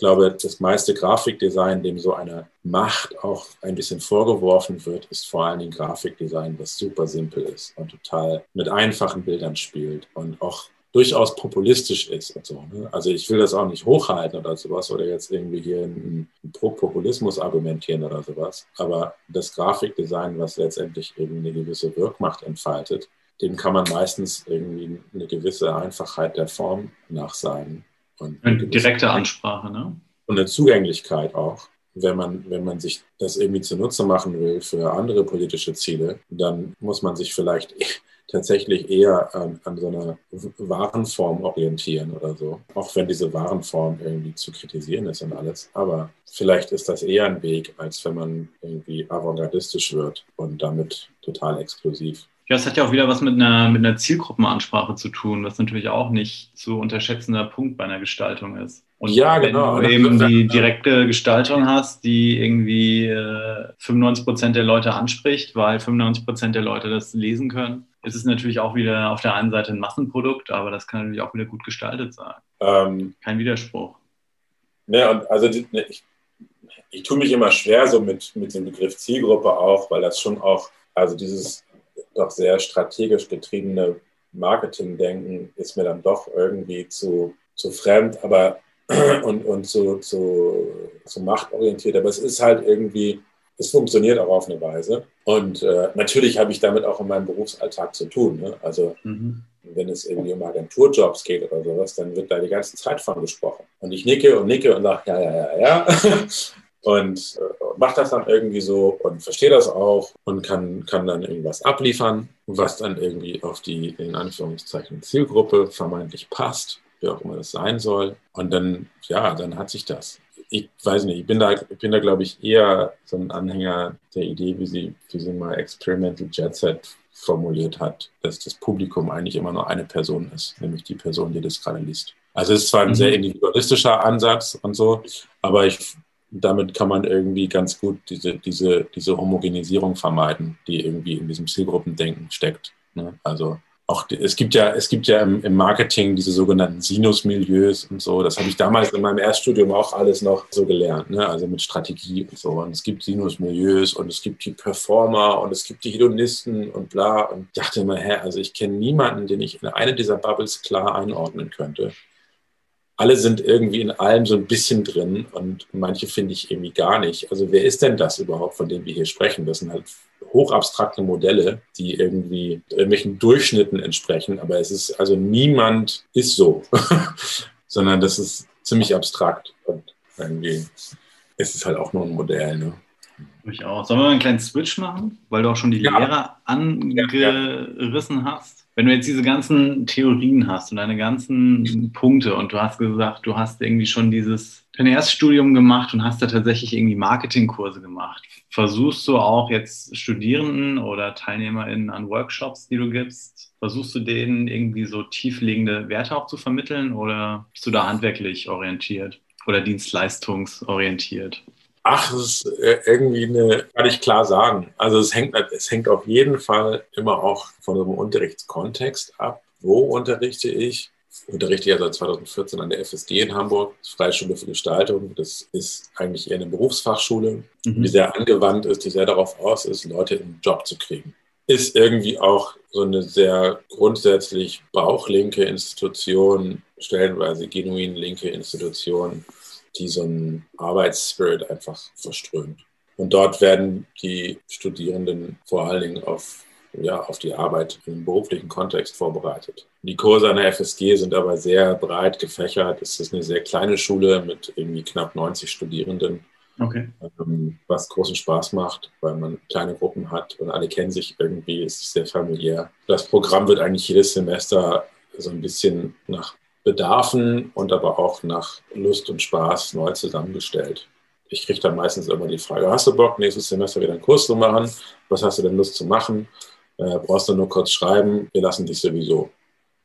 glaube, das meiste Grafikdesign, dem so eine Macht auch ein bisschen vorgeworfen wird, ist vor allen Dingen Grafikdesign, das super simpel ist und total mit einfachen Bildern spielt und auch durchaus populistisch ist und so. Ne? Also ich will das auch nicht hochhalten oder sowas oder jetzt irgendwie hier einen, Pro-Populismus argumentieren oder sowas. Aber das Grafikdesign, was letztendlich eben eine gewisse Wirkmacht entfaltet, dem kann man meistens irgendwie eine gewisse Einfachheit der Form nachsagen. Und eine direkte Ansprache, ne? Und eine Zugänglichkeit auch. Wenn man, wenn man sich das irgendwie zunutze machen will für andere politische Ziele, dann muss man sich vielleicht tatsächlich eher an, an so einer Warenform orientieren oder so. Auch wenn diese Warenform irgendwie zu kritisieren ist und alles. Aber vielleicht ist das eher ein Weg, als wenn man irgendwie avantgardistisch wird und damit total explosiv. Ja, es hat ja auch wieder was mit einer, mit einer Zielgruppenansprache zu tun, was natürlich auch nicht zu unterschätzender Punkt bei einer Gestaltung ist. Und ja, genau. wenn du eben die direkte Gestaltung hast, die irgendwie äh, 95 Prozent der Leute anspricht, weil 95 Prozent der Leute das lesen können, ist es natürlich auch wieder auf der einen Seite ein Massenprodukt, aber das kann natürlich auch wieder gut gestaltet sein. Ähm, Kein Widerspruch. Ne, und also ne, ich, ich tue mich immer schwer so mit, mit dem Begriff Zielgruppe auch, weil das schon auch, also dieses doch sehr strategisch getriebene Marketingdenken ist mir dann doch irgendwie zu, zu fremd, aber und, und zu, zu, zu machtorientiert. Aber es ist halt irgendwie, es funktioniert auch auf eine Weise. Und äh, natürlich habe ich damit auch in meinem Berufsalltag zu tun. Ne? Also mhm. wenn es irgendwie um Agenturjobs geht oder sowas, dann wird da die ganze Zeit von gesprochen. Und ich nicke und nicke und sage, ja, ja, ja, ja. und äh, mache das dann irgendwie so und verstehe das auch und kann, kann dann irgendwas abliefern, was dann irgendwie auf die, in Anführungszeichen, Zielgruppe vermeintlich passt, wie auch immer das sein soll. Und dann, ja, dann hat sich das. Ich weiß nicht, ich bin da, ich bin da glaube ich, eher so ein Anhänger der Idee, wie sie, wie sie mal Experimental Jet Set formuliert hat, dass das Publikum eigentlich immer nur eine Person ist, nämlich die Person, die das gerade liest. Also es ist zwar ein mhm. sehr individualistischer Ansatz und so, aber ich damit kann man irgendwie ganz gut diese, diese, diese Homogenisierung vermeiden, die irgendwie in diesem Zielgruppendenken steckt. Ne? Also auch es gibt ja, es gibt ja im, im Marketing diese sogenannten Sinus-Milieus und so. Das habe ich damals in meinem Erststudium auch alles noch so gelernt, ne? also mit Strategie und so. Und es gibt Sinus-Milieus und es gibt die Performer und es gibt die Hedonisten und bla. Und ich dachte immer, hä, also ich kenne niemanden, den ich in eine dieser Bubbles klar einordnen könnte alle sind irgendwie in allem so ein bisschen drin und manche finde ich irgendwie gar nicht. Also wer ist denn das überhaupt, von dem wir hier sprechen? Das sind halt hochabstrakte Modelle, die irgendwie irgendwelchen Durchschnitten entsprechen, aber es ist also niemand ist so, sondern das ist ziemlich abstrakt und irgendwie ist es halt auch nur ein Modell. Ne? Durchaus. Sollen wir mal einen kleinen Switch machen, weil du auch schon die ja. Lehrer angerissen ja, ja. hast? Wenn du jetzt diese ganzen Theorien hast und deine ganzen Punkte und du hast gesagt, du hast irgendwie schon dieses dein Erststudium gemacht und hast da tatsächlich irgendwie Marketingkurse gemacht. Versuchst du auch jetzt Studierenden oder TeilnehmerInnen an Workshops, die du gibst, versuchst du denen irgendwie so tiefliegende Werte auch zu vermitteln oder bist du da handwerklich orientiert oder dienstleistungsorientiert? Ach, das ist äh, irgendwie eine, kann ich klar sagen. Also es hängt, es hängt auf jeden Fall immer auch von dem Unterrichtskontext ab. Wo unterrichte ich? Unterrichte ja seit 2014 an der FSG in Hamburg, Freischule für Gestaltung. Das ist eigentlich eher eine Berufsfachschule, mhm. die sehr angewandt ist, die sehr darauf aus ist, Leute in den Job zu kriegen. Ist irgendwie auch so eine sehr grundsätzlich bauchlinke Institution, stellenweise genuin linke Institution die so einen Arbeitsspirit einfach verströmt. Und dort werden die Studierenden vor allen Dingen auf, ja, auf die Arbeit im beruflichen Kontext vorbereitet. Die Kurse an der FSG sind aber sehr breit gefächert. Es ist eine sehr kleine Schule mit irgendwie knapp 90 Studierenden. Okay. Ähm, was großen Spaß macht, weil man kleine Gruppen hat und alle kennen sich irgendwie, es ist sehr familiär. Das Programm wird eigentlich jedes Semester so ein bisschen nach Bedarfen und aber auch nach Lust und Spaß neu zusammengestellt. Ich kriege dann meistens immer die Frage, hast du Bock, nächstes Semester wieder einen Kurs zu machen? Was hast du denn Lust zu machen? äh, brauchst du nur kurz schreiben, wir lassen dich sowieso.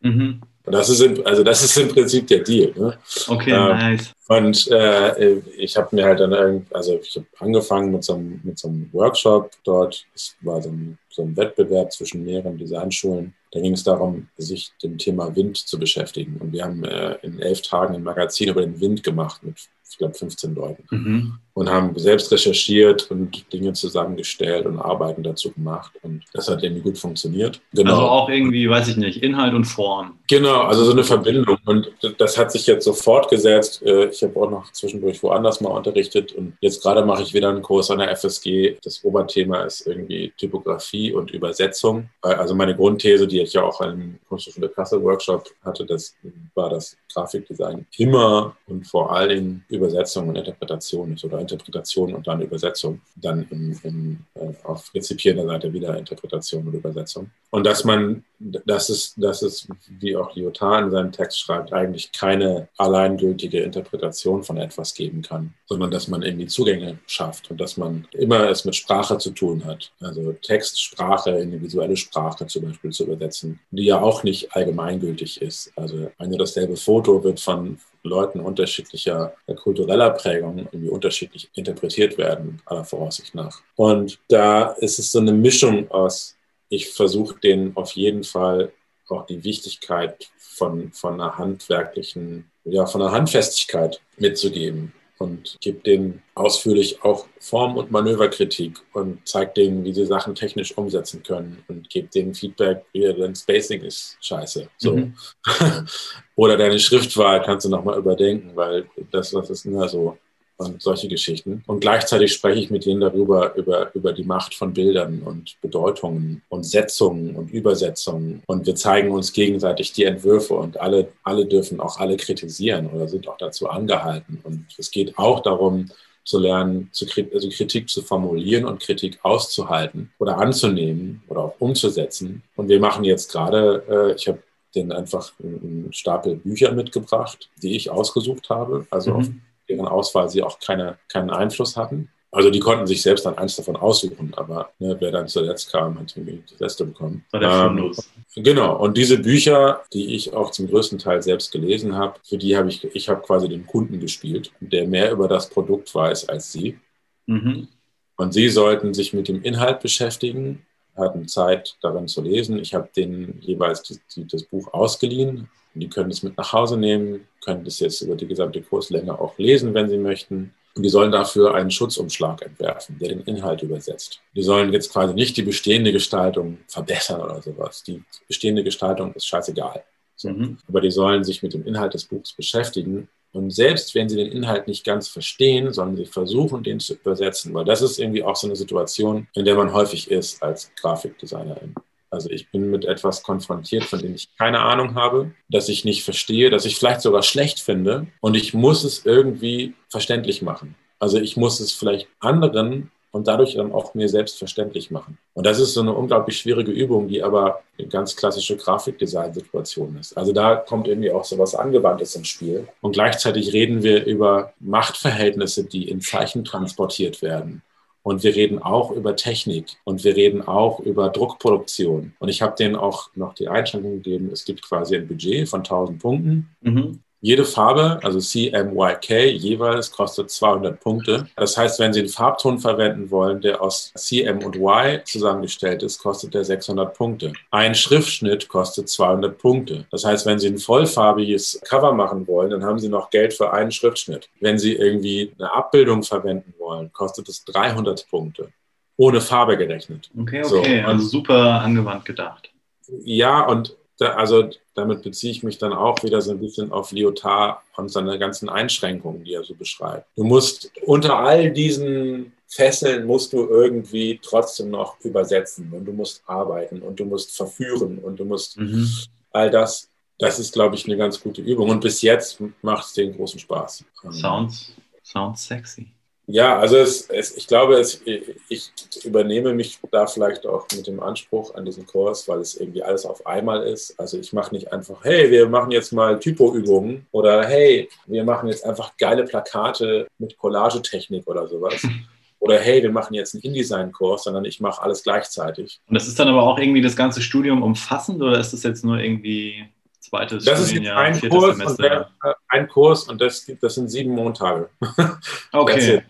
Mhm. Und das ist im, also das ist im Prinzip der Deal. Ne? Okay, ähm, nice. Und äh, ich habe mir halt dann also ich habe angefangen mit so, einem, mit so einem Workshop dort. Es war so ein, so ein Wettbewerb zwischen mehreren Designschulen. Da ging es darum, sich dem Thema Wind zu beschäftigen. Und wir haben äh, in elf Tagen ein Magazin über den Wind gemacht mit, ich glaube, 15 Leuten. Mhm und haben selbst recherchiert und Dinge zusammengestellt und Arbeiten dazu gemacht. Und das hat irgendwie gut funktioniert. Genau. Also auch irgendwie, weiß ich nicht, Inhalt und Form. Genau, also so eine Verbindung. Und das hat sich jetzt so fortgesetzt. Äh, ich habe auch noch zwischendurch woanders mal unterrichtet und jetzt gerade mache ich wieder einen Kurs an der FSG. Das Oberthema ist irgendwie Typografie und Übersetzung. Also meine Grundthese, die ich ja auch im Kunsthochschule Kassel Workshop hatte, das war, dass Grafikdesign immer und vor allen Dingen Übersetzung und Interpretation ist oder Interpretation und dann Übersetzung. Dann im, im, äh, auf rezipierender Seite wieder Interpretation und Übersetzung. Und dass man, dass es, dass es, wie auch Lyotard in seinem Text schreibt, eigentlich keine alleingültige Interpretation von etwas geben kann, sondern dass man irgendwie Zugänge schafft und dass man immer es mit Sprache zu tun hat. Also Text, Sprache, individuelle Sprache zum Beispiel zu übersetzen, die ja auch nicht allgemeingültig ist. Also ein dasselbe Foto wird von Leuten unterschiedlicher kultureller Prägung irgendwie unterschiedlich interpretiert werden, aller Voraussicht nach. Und da ist es so eine Mischung aus, ich versuche denen auf jeden Fall auch die Wichtigkeit von, von einer handwerklichen, ja, von einer Handfestigkeit mitzugeben und gebe denen ausführlich auch Form- und Manöverkritik und zeige denen, wie sie Sachen technisch umsetzen können und gebe denen Feedback, wie dein Spacing ist scheiße. So. Mhm. Oder deine Schriftwahl kannst du nochmal überdenken, weil das, was ist immer so und solche Geschichten. Und gleichzeitig spreche ich mit ihnen darüber, über, über die Macht von Bildern und Bedeutungen und Setzungen und Übersetzungen. Und wir zeigen uns gegenseitig die Entwürfe und alle, alle dürfen auch alle kritisieren oder sind auch dazu angehalten. Und es geht auch darum, zu lernen, zu, also Kritik zu formulieren und Kritik auszuhalten oder anzunehmen oder auch umzusetzen. Und wir machen jetzt gerade, äh, ich habe denen einfach einen Stapel Bücher mitgebracht, die ich ausgesucht habe, also mhm. auf deren Auswahl sie auch keine, keinen Einfluss hatten. Also die konnten sich selbst dann eins davon aussuchen, aber ne, wer dann zuletzt kam, hat irgendwie das Beste bekommen. War der ähm, genau, und diese Bücher, die ich auch zum größten Teil selbst gelesen habe, für die habe ich, ich habe quasi den Kunden gespielt, der mehr über das Produkt weiß als sie. Mhm. Und sie sollten sich mit dem Inhalt beschäftigen, hatten Zeit darin zu lesen. Ich habe denen jeweils die, die, das Buch ausgeliehen, und die können es mit nach Hause nehmen, können das jetzt über die gesamte Kurslänge auch lesen, wenn sie möchten. Und die sollen dafür einen Schutzumschlag entwerfen, der den Inhalt übersetzt. Die sollen jetzt quasi nicht die bestehende Gestaltung verbessern oder sowas. Die bestehende Gestaltung ist scheißegal. So. Mhm. Aber die sollen sich mit dem Inhalt des Buchs beschäftigen. Und selbst wenn sie den Inhalt nicht ganz verstehen, sollen sie versuchen, den zu übersetzen. Weil das ist irgendwie auch so eine Situation, in der man häufig ist als Grafikdesignerin. Also ich bin mit etwas konfrontiert, von dem ich keine Ahnung habe, das ich nicht verstehe, das ich vielleicht sogar schlecht finde und ich muss es irgendwie verständlich machen. Also ich muss es vielleicht anderen und dadurch dann auch mir selbst verständlich machen. Und das ist so eine unglaublich schwierige Übung, die aber eine ganz klassische Grafikdesign-Situation ist. Also da kommt irgendwie auch so was Angewandtes ins Spiel. Und gleichzeitig reden wir über Machtverhältnisse, die in Zeichen transportiert werden. Und wir reden auch über Technik und wir reden auch über Druckproduktion. Und ich habe denen auch noch die Einschränkung gegeben, es gibt quasi ein Budget von 1000 Punkten. Mhm. Jede Farbe, also CMYK, jeweils kostet 200 Punkte. Das heißt, wenn Sie einen Farbton verwenden wollen, der aus CM und Y zusammengestellt ist, kostet der 600 Punkte. Ein Schriftschnitt kostet 200 Punkte. Das heißt, wenn Sie ein vollfarbiges Cover machen wollen, dann haben Sie noch Geld für einen Schriftschnitt. Wenn Sie irgendwie eine Abbildung verwenden wollen, kostet es 300 Punkte. Ohne Farbe gerechnet. Okay, okay, so, also super angewandt gedacht. Ja, und da, also damit beziehe ich mich dann auch wieder so ein bisschen auf Lyotard und seine ganzen Einschränkungen, die er so beschreibt. Du musst unter all diesen Fesseln musst du irgendwie trotzdem noch übersetzen und du musst arbeiten und du musst verführen und du musst mhm. all das. Das ist, glaube ich, eine ganz gute Übung. Und bis jetzt macht es den großen Spaß. Sounds, sounds sexy. Ja, also es, es, ich glaube, es, ich übernehme mich da vielleicht auch mit dem Anspruch an diesen Kurs, weil es irgendwie alles auf einmal ist. Also ich mache nicht einfach, hey, wir machen jetzt mal Typo-Übungen oder hey, wir machen jetzt einfach geile Plakate mit Collagetechnik oder sowas. Oder hey, wir machen jetzt einen InDesign-Kurs, sondern ich mache alles gleichzeitig. Und das ist dann aber auch irgendwie das ganze Studium umfassend oder ist das jetzt nur irgendwie zweites das Studienjahr, ist ein Kurs Semester? Der, äh, ein Kurs und das, das sind sieben Montage. okay.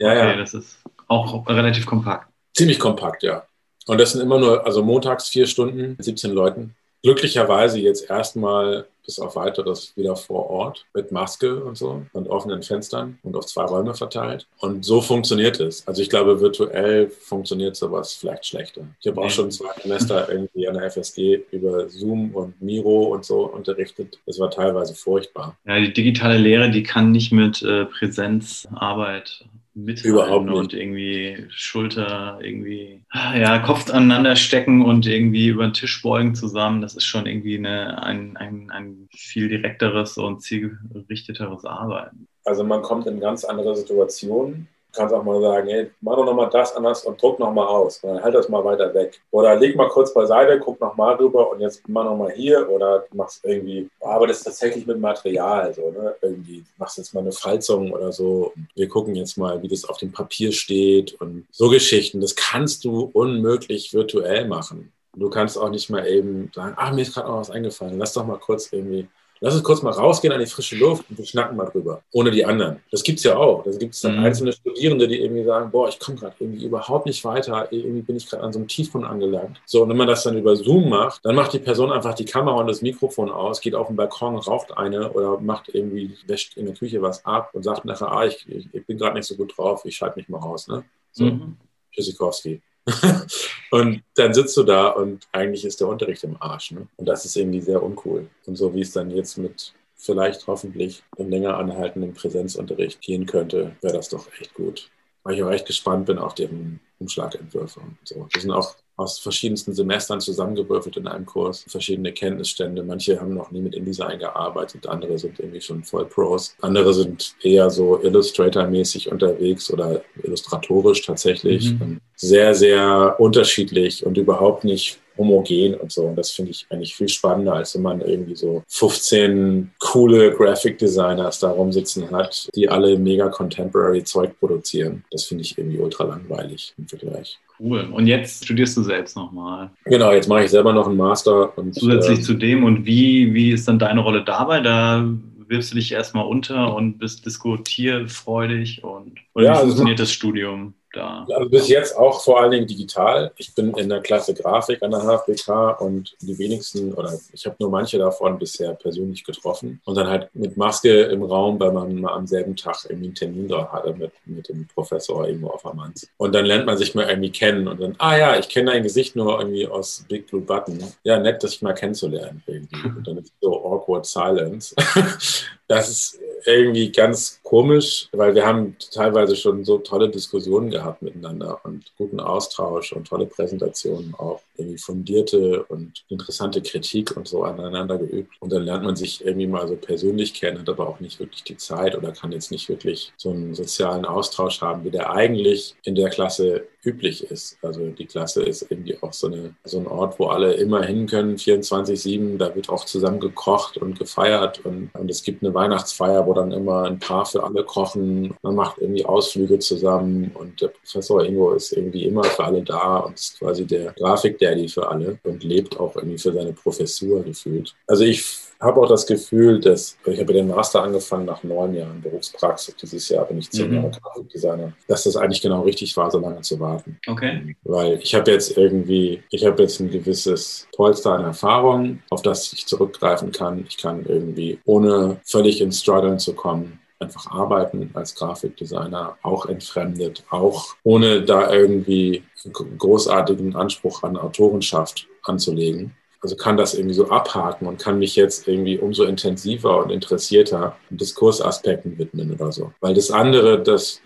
Ja, okay, ja. das ist auch relativ kompakt. Ziemlich kompakt, ja. Und das sind immer nur, also montags vier Stunden, 17 Leuten. Glücklicherweise jetzt erstmal bis auf weiteres wieder vor Ort mit Maske und so und offenen Fenstern und auf zwei Räume verteilt. Und so funktioniert es. Also ich glaube, virtuell funktioniert sowas vielleicht schlechter. Ich habe auch schon zwei Semester irgendwie an der FSG über Zoom und Miro und so unterrichtet. Das war teilweise furchtbar. Ja, die digitale Lehre, die kann nicht mit äh, Präsenzarbeit mithalten und irgendwie Schulter, irgendwie, ja, Kopf aneinander stecken und irgendwie über den Tisch beugen zusammen. Das ist schon irgendwie eine, ein, ein, ein viel direkteres und zielgerichteteres Arbeiten. Also man kommt in ganz andere Situationen kannst auch mal sagen, hey, mach doch nochmal das anders und druck nochmal aus. Oder halt das mal weiter weg. Oder leg mal kurz beiseite, guck nochmal rüber und jetzt mach nochmal hier oder machst irgendwie, arbeitest tatsächlich mit Material, so, ne? Irgendwie machst jetzt mal eine Falzung oder so. Wir gucken jetzt mal, wie das auf dem Papier steht und so Geschichten. Das kannst du unmöglich virtuell machen. Du kannst auch nicht mal eben sagen, ah, mir ist gerade noch was eingefallen, lass doch mal kurz irgendwie Lass uns kurz mal rausgehen an die frische Luft und wir schnacken mal drüber. Ohne die anderen. Das gibt es ja auch. Da gibt es dann mhm. einzelne Studierende, die irgendwie sagen, boah, ich komme gerade irgendwie überhaupt nicht weiter. Irgendwie bin ich gerade an so einem Tiefpunkt angelangt. So, und wenn man das dann über Zoom macht, dann macht die Person einfach die Kamera und das Mikrofon aus, geht auf den Balkon, raucht eine oder macht irgendwie, wäscht in der Küche was ab und sagt nachher, ah, ich, ich bin gerade nicht so gut drauf, ich schalte mich mal raus. Ne? So, mhm. Tschüssikowski. und dann sitzt du da und eigentlich ist der Unterricht im Arsch. Ne? Und das ist irgendwie sehr uncool. Und so wie es dann jetzt mit vielleicht hoffentlich einem länger anhaltenden Präsenzunterricht gehen könnte, wäre das doch echt gut. Weil ich auch echt gespannt bin auf deren Umschlagentwürfe und so. Das sind auch aus verschiedensten Semestern zusammengewürfelt in einem Kurs, verschiedene Kenntnisstände. Manche haben noch nie mit InDesign gearbeitet, andere sind irgendwie schon voll Pros, andere sind eher so Illustrator-mäßig unterwegs oder illustratorisch tatsächlich. Mhm. Sehr, sehr unterschiedlich und überhaupt nicht homogen und so. Und das finde ich eigentlich viel spannender, als wenn man irgendwie so 15 coole Graphic Designers da rumsitzen hat, die alle mega contemporary Zeug produzieren. Das finde ich irgendwie ultra langweilig im Vergleich. Cool. Und jetzt studierst du selbst nochmal. Genau, jetzt mache ich selber noch einen Master. Und, Zusätzlich äh, zu dem. Und wie, wie ist dann deine Rolle dabei? Da wirfst du dich erstmal unter und bist diskutierfreudig und oder ja, wie also funktioniert also, das Studium? Da? Also bis jetzt auch vor allen Dingen digital. Ich bin in der Klasse Grafik an der HFBK und die wenigsten oder ich habe nur manche davon bisher persönlich getroffen und dann halt mit Maske im Raum, weil man mal am selben Tag irgendwie einen Termin da hatte mit, mit dem Professor irgendwo auf Amanz. Und dann lernt man sich mal irgendwie kennen und dann, ah ja, ich kenne dein Gesicht nur irgendwie aus Big Blue Button. Ja, nett, dich mal kennenzulernen irgendwie. Und dann ist so awkward silence. das ist irgendwie ganz komisch, weil wir haben teilweise schon so tolle Diskussionen gehabt miteinander und guten Austausch und tolle Präsentationen auch, irgendwie fundierte und interessante Kritik und so aneinander geübt. Und dann lernt man sich irgendwie mal so persönlich kennen, hat aber auch nicht wirklich die Zeit oder kann jetzt nicht wirklich so einen sozialen Austausch haben, wie der eigentlich in der Klasse üblich ist. Also die Klasse ist irgendwie auch so, eine, so ein Ort, wo alle immer hin können, 24-7. Da wird auch zusammen gekocht und gefeiert und, und es gibt eine Weihnachtsfeier, wo dann immer ein Paar für alle kochen. Man macht irgendwie Ausflüge zusammen und der Professor Ingo ist irgendwie immer für alle da und ist quasi der Grafik-Daddy für alle und lebt auch irgendwie für seine Professur gefühlt. Also ich habe auch das Gefühl, dass ich habe den Master angefangen nach neun Jahren Berufspraxis. Dieses Jahr bin ich zehn mhm. Jahre Grafikdesigner. Dass das eigentlich genau richtig war, so lange zu warten. Okay. Weil ich habe jetzt irgendwie, ich habe jetzt ein gewisses Polster an Erfahrung, auf das ich zurückgreifen kann. Ich kann irgendwie, ohne völlig ins Struggeln zu kommen, einfach arbeiten als Grafikdesigner, auch entfremdet, auch ohne da irgendwie großartigen Anspruch an Autorenschaft anzulegen also kann das irgendwie so abhaken und kann mich jetzt irgendwie umso intensiver und interessierter Diskursaspekten widmen oder so. Weil das andere, das,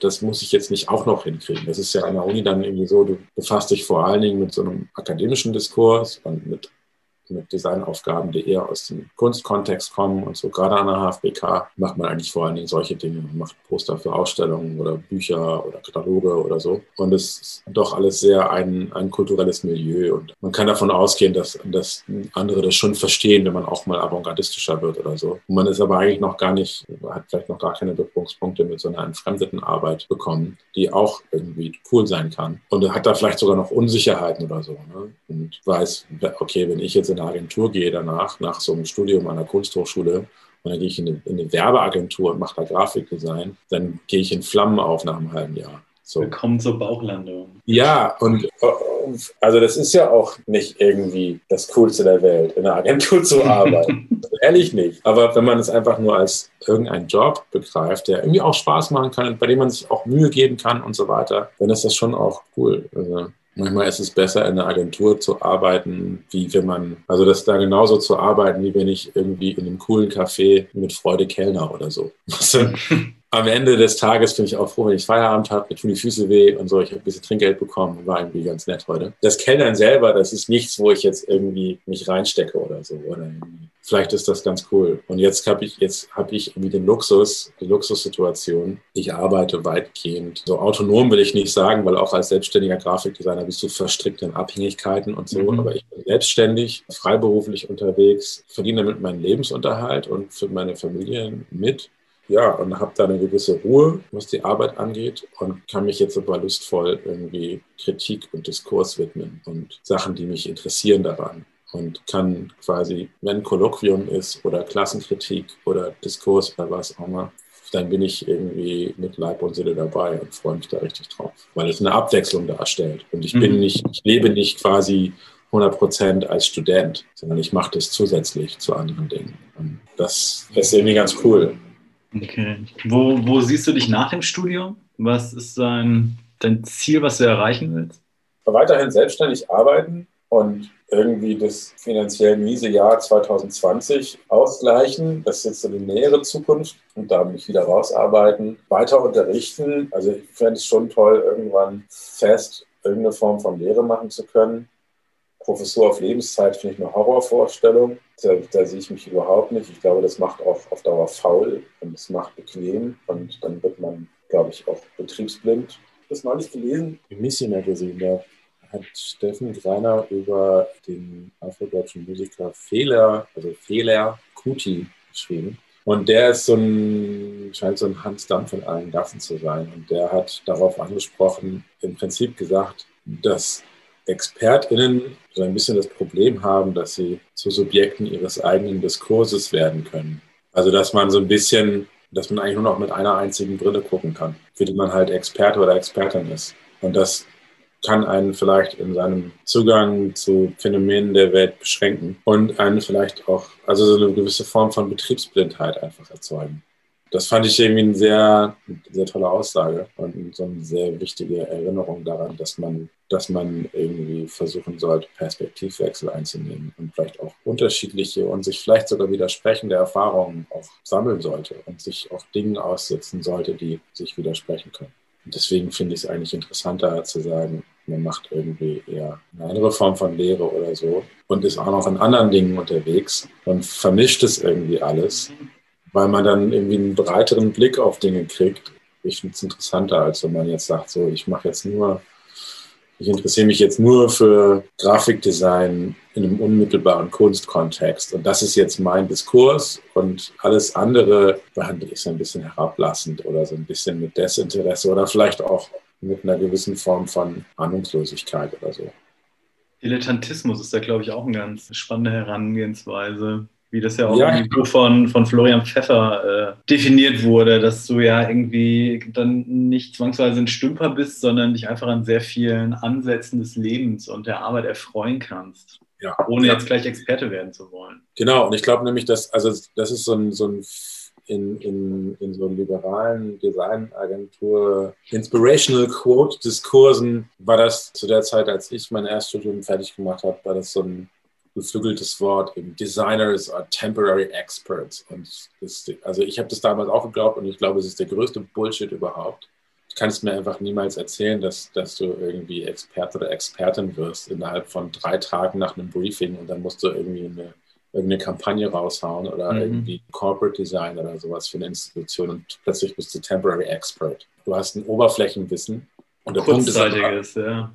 das muss ich jetzt nicht auch noch hinkriegen. Das ist ja an der Uni dann irgendwie so, du befasst dich vor allen Dingen mit so einem akademischen Diskurs und mit mit Designaufgaben, die eher aus dem Kunstkontext kommen und so. Gerade an der HFBK macht man eigentlich vor allen Dingen solche Dinge. Man macht Poster für Ausstellungen oder Bücher oder Kataloge oder so. Und es ist doch alles sehr ein, ein kulturelles Milieu. Und man kann davon ausgehen, dass, dass andere das schon verstehen, wenn man auch mal avantgardistischer wird oder so. Und man ist aber eigentlich noch gar nicht, hat vielleicht noch gar keine Berührungspunkte mit so einer entfremdeten Arbeit bekommen, die auch irgendwie cool sein kann. Und hat da vielleicht sogar noch Unsicherheiten oder so. Ne? Und weiß, okay, wenn ich jetzt in eine Agentur gehe danach, nach so einem Studium an der Kunsthochschule, und dann gehe ich in eine, in eine Werbeagentur und mache da Grafikdesign, dann gehe ich in Flammen auf nach einem halben Jahr. So. Willkommen zur Bauchlandung. Ja, und also das ist ja auch nicht irgendwie das Coolste der Welt, in einer Agentur zu arbeiten. Ehrlich nicht. Aber wenn man es einfach nur als irgendeinen Job begreift, der irgendwie auch Spaß machen kann, bei dem man sich auch Mühe geben kann und so weiter, dann ist das schon auch cool. Also Manchmal ist es besser, in einer Agentur zu arbeiten, wie wenn man, also das da genauso zu arbeiten, wie wenn ich irgendwie in einem coolen Café mit Freude Kellner oder so. am Ende des Tages bin ich auch froh, wenn ich Feierabend habe, mir tun die Füße weh und so. Ich habe ein bisschen Trinkgeld bekommen war irgendwie ganz nett heute. Das Kellnern selber, das ist nichts, wo ich jetzt irgendwie mich reinstecke oder so. Oder vielleicht ist das ganz cool. Und jetzt habe ich, jetzt habe ich irgendwie den Luxus, die Luxussituation. Ich arbeite weitgehend. So autonom will ich nicht sagen, weil auch als selbstständiger Grafikdesigner bist du verstrickt in Abhängigkeiten und so. Mhm. Aber ich bin selbstständig, freiberuflich unterwegs, verdiene damit meinen Lebensunterhalt und für meine Familie mit ja, und habe da eine gewisse Ruhe, was die Arbeit angeht und kann mich jetzt aber lustvoll irgendwie Kritik und Diskurs widmen und Sachen, die mich interessieren daran und kann quasi, wenn Kolloquium ist oder Klassenkritik oder Diskurs oder was auch immer, dann bin ich irgendwie mit Leib und Seele dabei und freue mich da richtig drauf, weil es eine Abwechslung darstellt. Und ich bin mhm. nicht, ich lebe nicht quasi 100 Prozent als Student, sondern ich mache das zusätzlich zu anderen Dingen. Und das ist irgendwie ganz cool. Okay. Wo, wo siehst du dich nach dem Studium? Was ist dein, dein Ziel, was du erreichen willst? Weiterhin selbstständig arbeiten und irgendwie das finanziell miese Jahr 2020 ausgleichen. Das ist jetzt so die nähere Zukunft und da mich wieder rausarbeiten. Weiter unterrichten. Also ich fände es schon toll, irgendwann fest irgendeine Form von Lehre machen zu können. Professur auf Lebenszeit finde ich eine Horrorvorstellung. Da, da, sehe ich mich überhaupt nicht. Ich glaube, das macht auch auf Dauer faul und es macht bequem und dann wird man, glaube ich, auch betriebsblind. Das neulich gelesen, im Missioner gesehen, da hat Steffen Greiner über den afrodeutschen Musiker Fehler, also Fehler Kuti geschrieben. Und der ist so ein, scheint so ein Hans Dampf von allen Gassen zu sein. Und der hat darauf angesprochen, im Prinzip gesagt, dass ExpertInnen so ein bisschen das Problem haben, dass sie zu Subjekten ihres eigenen Diskurses werden können. Also dass man so ein bisschen, dass man eigentlich nur noch mit einer einzigen Brille gucken kann, für die man halt Experte oder Expertin ist. Und das kann einen vielleicht in seinem Zugang zu Phänomenen der Welt beschränken und einen vielleicht auch, also so eine gewisse Form von Betriebsblindheit einfach erzeugen. Das fand ich irgendwie eine sehr, sehr tolle Aussage und so eine sehr wichtige Erinnerung daran, dass man dass man irgendwie versuchen sollte, Perspektivwechsel einzunehmen und vielleicht auch unterschiedliche und sich vielleicht sogar widersprechende Erfahrungen auch sammeln sollte und sich auch Dinge aussetzen sollte, die sich widersprechen können. Deswegen finde ich es eigentlich interessanter zu sagen, man macht irgendwie eher eine andere Form von Lehre oder so und ist auch noch in anderen Dingen unterwegs und vermischt es irgendwie alles, weil man dann irgendwie einen breiteren Blick auf Dinge kriegt. Ich finde es interessanter, als wenn man jetzt sagt, so, ich mache jetzt nur ich interessiere mich jetzt nur für Grafikdesign in einem unmittelbaren Kunstkontext. Und das ist jetzt mein Diskurs und alles andere behandle ich so ein bisschen herablassend oder so ein bisschen mit Desinteresse oder vielleicht auch mit einer gewissen Form von Ahnungslosigkeit oder so. Dilettantismus ist da, glaube ich, auch eine ganz spannende Herangehensweise wie das ja auch ja. im Buch von, von Florian Pfeffer äh, definiert wurde, dass du ja irgendwie dann nicht zwangsweise ein Stümper bist, sondern dich einfach an sehr vielen Ansätzen des Lebens und der Arbeit erfreuen kannst. Ja. Ohne ja. jetzt gleich Experte werden zu wollen. Genau, und ich glaube nämlich, dass, also das ist so ein, so ein in, in, in so liberalen Designagentur Inspirational Quote Diskursen war das zu der Zeit, als ich mein Erststudium fertig gemacht habe, war das so ein geflügeltes Wort. Designers are temporary experts. Und das, also ich habe das damals auch geglaubt und ich glaube, es ist der größte Bullshit überhaupt. kannst mir einfach niemals erzählen, dass, dass du irgendwie Experte oder Expertin wirst innerhalb von drei Tagen nach einem Briefing und dann musst du irgendwie eine, irgendeine Kampagne raushauen oder mhm. irgendwie Corporate Design oder sowas für eine Institution und plötzlich bist du Temporary Expert. Du hast ein Oberflächenwissen. Und der Punkt ist, ist ja.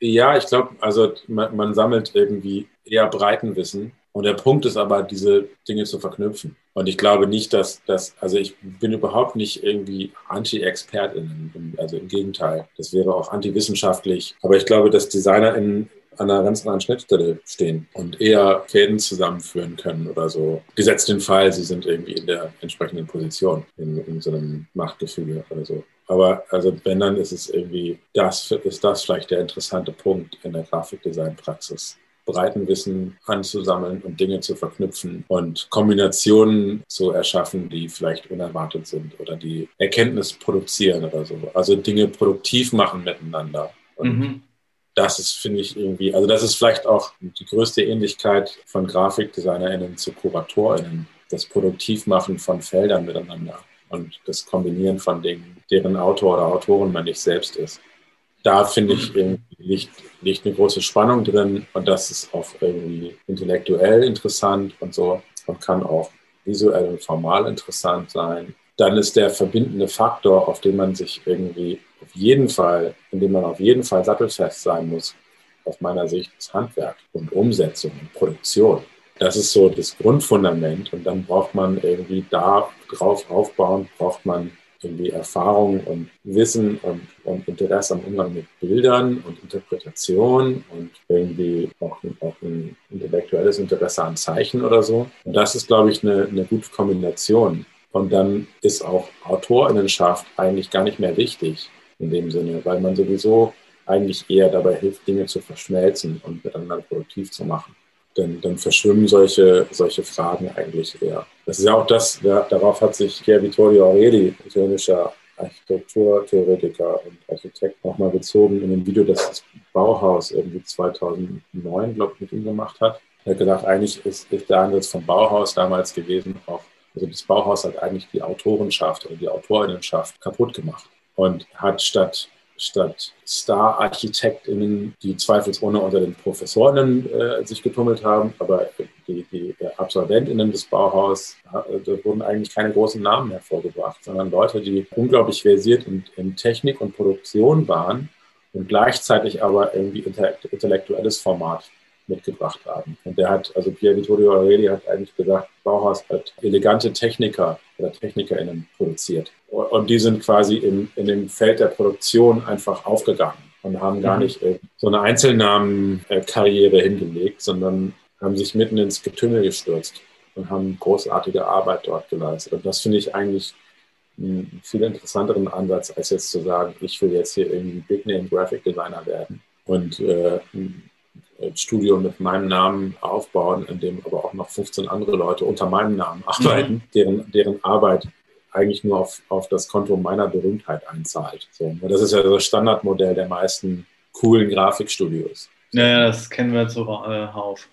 Ja, ich glaube, also man, man sammelt irgendwie eher Breitenwissen und der Punkt ist aber, diese Dinge zu verknüpfen. Und ich glaube nicht, dass das, also ich bin überhaupt nicht irgendwie Anti-ExpertInnen, also im Gegenteil. Das wäre auch antiwissenschaftlich. Aber ich glaube, dass DesignerInnen an einer ganz anderen Schnittstelle stehen und eher Fäden zusammenführen können oder so. Gesetzt den Fall, sie sind irgendwie in der entsprechenden Position, in, in so einem Machtgefüge oder so. Aber also wenn dann ist es irgendwie, das ist das vielleicht der interessante Punkt in der Grafikdesign-Praxis Breitenwissen anzusammeln und Dinge zu verknüpfen und Kombinationen zu erschaffen, die vielleicht unerwartet sind oder die Erkenntnis produzieren oder so. Also Dinge produktiv machen miteinander. Und mhm. Das ist, finde ich, irgendwie, also das ist vielleicht auch die größte Ähnlichkeit von GrafikdesignerInnen zu KuratorInnen. Das Produktivmachen von Feldern miteinander und das Kombinieren von Dingen, deren Autor oder Autorin man nicht selbst ist da finde ich liegt, liegt eine große Spannung drin und das ist auch irgendwie intellektuell interessant und so und kann auch visuell und formal interessant sein. Dann ist der verbindende Faktor, auf den man sich irgendwie auf jeden Fall, in dem man auf jeden Fall sattelfest sein muss, aus meiner Sicht, das Handwerk und Umsetzung und Produktion. Das ist so das Grundfundament und dann braucht man irgendwie da drauf aufbauen, braucht man irgendwie Erfahrung und Wissen und, und, Interesse am Umgang mit Bildern und Interpretation und irgendwie auch, auch ein intellektuelles Interesse an Zeichen oder so. Und das ist, glaube ich, eine, eine gute Kombination. Und dann ist auch Autorinnenschaft eigentlich gar nicht mehr wichtig in dem Sinne, weil man sowieso eigentlich eher dabei hilft, Dinge zu verschmelzen und miteinander produktiv zu machen dann, dann verschwimmen solche, solche Fragen eigentlich eher. Das ist ja auch das, ja, darauf hat sich Pier Vittorio Aureli, italienischer Architekturtheoretiker und Architekt, nochmal bezogen in dem Video, das das Bauhaus irgendwie 2009, glaube ich, mit ihm gemacht hat. Er hat gedacht, eigentlich ist, ist der Ansatz vom Bauhaus damals gewesen, auch, also das Bauhaus hat eigentlich die Autorenschaft oder die Autorinnenschaft kaputt gemacht und hat statt statt Star-ArchitektInnen, die zweifelsohne unter den Professorinnen äh, sich getummelt haben, aber die, die AbsolventInnen des Bauhaus, äh, da wurden eigentlich keine großen Namen hervorgebracht, sondern Leute, die unglaublich versiert in, in Technik und Produktion waren und gleichzeitig aber irgendwie intellektuelles Format mitgebracht haben. Und der hat, also Pier Vittorio Aureli hat eigentlich gesagt, Bauhaus hat elegante Techniker oder TechnikerInnen produziert. Und die sind quasi im, in dem Feld der Produktion einfach aufgegangen und haben gar mhm. nicht äh, so eine Einzelnamenkarriere hingelegt, sondern haben sich mitten ins Getümmel gestürzt und haben großartige Arbeit dort geleistet. Und das finde ich eigentlich einen viel interessanteren Ansatz, als jetzt zu sagen, ich will jetzt hier irgendwie Big Name Graphic Designer werden und äh, Studio mit meinem Namen aufbauen, in dem aber auch noch 15 andere Leute unter meinem Namen arbeiten, mhm. deren, deren Arbeit eigentlich nur auf, auf das Konto meiner Berühmtheit einzahlt. So, das ist ja das Standardmodell der meisten coolen Grafikstudios. Ja, das kennen wir zuhauf. Äh,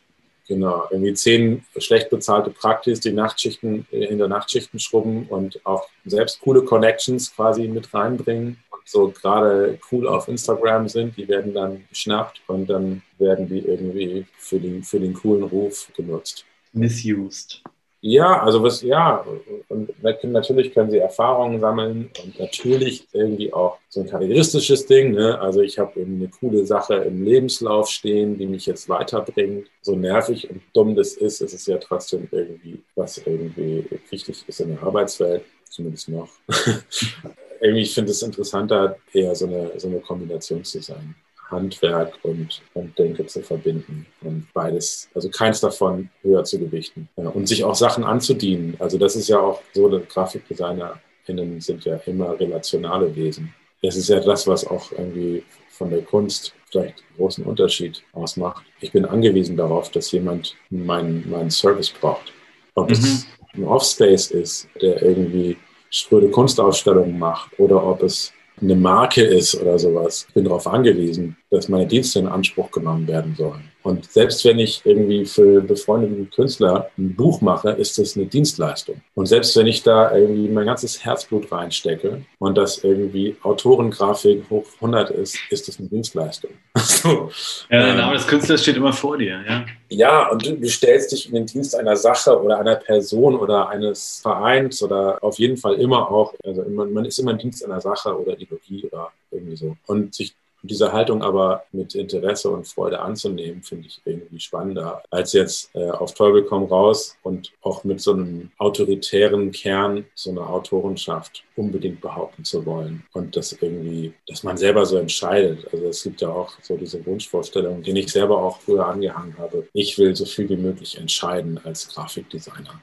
Genau, irgendwie zehn schlecht bezahlte Praktis, die Nachtschichten äh, in der Nachtschichten schrubben und auch selbst coole Connections quasi mit reinbringen so gerade cool auf Instagram sind, die werden dann geschnappt und dann werden die irgendwie für den, für den coolen Ruf genutzt. Misused. Ja, also was, ja, und natürlich können sie Erfahrungen sammeln und natürlich irgendwie auch so ein karrieristisches Ding. Ne? Also ich habe eine coole Sache im Lebenslauf stehen, die mich jetzt weiterbringt. So nervig und dumm das ist, es ist ja trotzdem irgendwie, was irgendwie wichtig ist in der Arbeitswelt, zumindest noch. irgendwie, ich finde es interessanter, eher so eine, so eine Kombination zu sein. Handwerk und, und Denke zu verbinden und beides, also keins davon höher zu gewichten ja, und sich auch Sachen anzudienen. Also das ist ja auch so, dass GrafikdesignerInnen sind ja immer relationale Wesen. Das ist ja das, was auch irgendwie von der Kunst vielleicht einen großen Unterschied ausmacht. Ich bin angewiesen darauf, dass jemand meinen, meinen Service braucht. Ob mhm. es ein Offspace ist, der irgendwie spröde Kunstausstellungen macht oder ob es eine Marke ist oder sowas. Ich bin darauf angewiesen, dass meine Dienste in Anspruch genommen werden sollen. Und selbst wenn ich irgendwie für befreundeten Künstler ein Buch mache, ist das eine Dienstleistung. Und selbst wenn ich da irgendwie mein ganzes Herzblut reinstecke und das irgendwie Autorengrafik hoch 100 ist, ist das eine Dienstleistung. so, ja, der Name ähm, des Künstlers steht immer vor dir, ja. Ja, und du, du stellst dich in den Dienst einer Sache oder einer Person oder eines Vereins oder auf jeden Fall immer auch, also man, ist immer im Dienst einer Sache oder Ideologie oder irgendwie so. Und sich diese Haltung aber mit Interesse und Freude anzunehmen, finde ich irgendwie spannender, als jetzt äh, auf Teufel komm raus und auch mit so einem autoritären Kern so eine Autorenschaft unbedingt behaupten zu wollen. Und das irgendwie, dass man selber so entscheidet. Also es gibt ja auch so diese Wunschvorstellung, die ich selber auch früher angehangen habe. Ich will so viel wie möglich entscheiden als Grafikdesigner.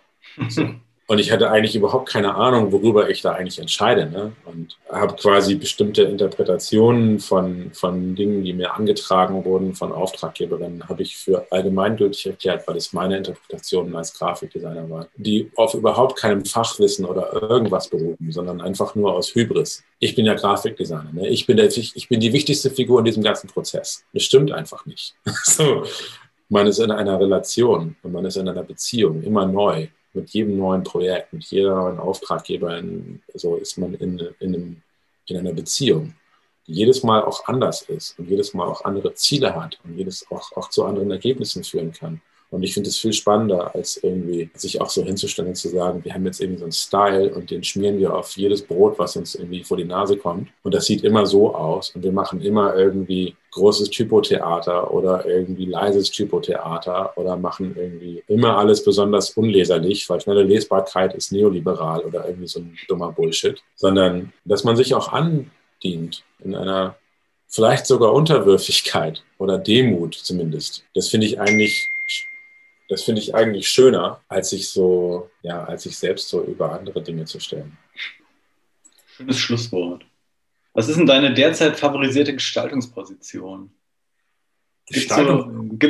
So. Und ich hatte eigentlich überhaupt keine Ahnung, worüber ich da eigentlich entscheide. Ne? Und habe quasi bestimmte Interpretationen von, von Dingen, die mir angetragen wurden von Auftraggeberinnen, habe ich für allgemeingültig erklärt, weil es meine Interpretationen als Grafikdesigner waren, die auf überhaupt keinem Fachwissen oder irgendwas beruhen, sondern einfach nur aus Hybris. Ich bin ja Grafikdesigner. Ne? Ich, bin der, ich bin die wichtigste Figur in diesem ganzen Prozess. Das stimmt einfach nicht. so. Man ist in einer Relation und man ist in einer Beziehung, immer neu mit jedem neuen Projekt, mit jeder neuen Auftraggeberin, so ist man in, in, einem, in einer Beziehung, die jedes Mal auch anders ist und jedes Mal auch andere Ziele hat und jedes auch, auch zu anderen Ergebnissen führen kann. Und ich finde es viel spannender, als irgendwie sich auch so hinzustellen und zu sagen, wir haben jetzt irgendwie so einen Style und den schmieren wir auf jedes Brot, was uns irgendwie vor die Nase kommt. Und das sieht immer so aus. Und wir machen immer irgendwie großes Typotheater oder irgendwie leises Typotheater oder machen irgendwie immer alles besonders unleserlich, weil schnelle Lesbarkeit ist neoliberal oder irgendwie so ein dummer Bullshit. Sondern, dass man sich auch andient in einer vielleicht sogar Unterwürfigkeit oder Demut zumindest. Das finde ich eigentlich das finde ich eigentlich schöner, als sich so, ja, als sich selbst so über andere Dinge zu stellen. Schönes Schlusswort. Was ist denn deine derzeit favorisierte Gestaltungsposition? Gibt es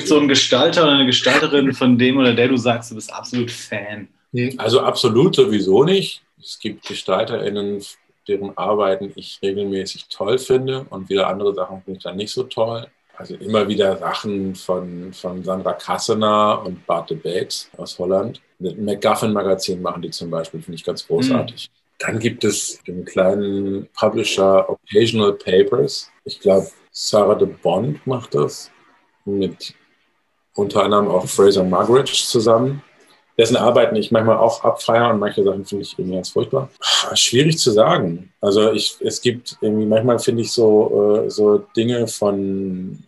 so, so einen Gestalter oder eine Gestalterin, von dem oder der du sagst, du bist absolut Fan? Also absolut sowieso nicht. Es gibt GestalterInnen, deren Arbeiten ich regelmäßig toll finde und wieder andere Sachen finde ich dann nicht so toll. Also immer wieder Sachen von, von Sandra Kassener und Bart de Beeks aus Holland. Mit McGuffin-Magazin machen die zum Beispiel, finde ich ganz großartig. Mhm. Dann gibt es den kleinen Publisher Occasional Papers. Ich glaube, Sarah de Bond macht das mit unter anderem auch Fraser Muggeridge zusammen dessen Arbeiten ich manchmal auch abfeiere und manche Sachen finde ich irgendwie ganz furchtbar. Schwierig zu sagen. Also ich, es gibt irgendwie, manchmal finde ich so, äh, so Dinge von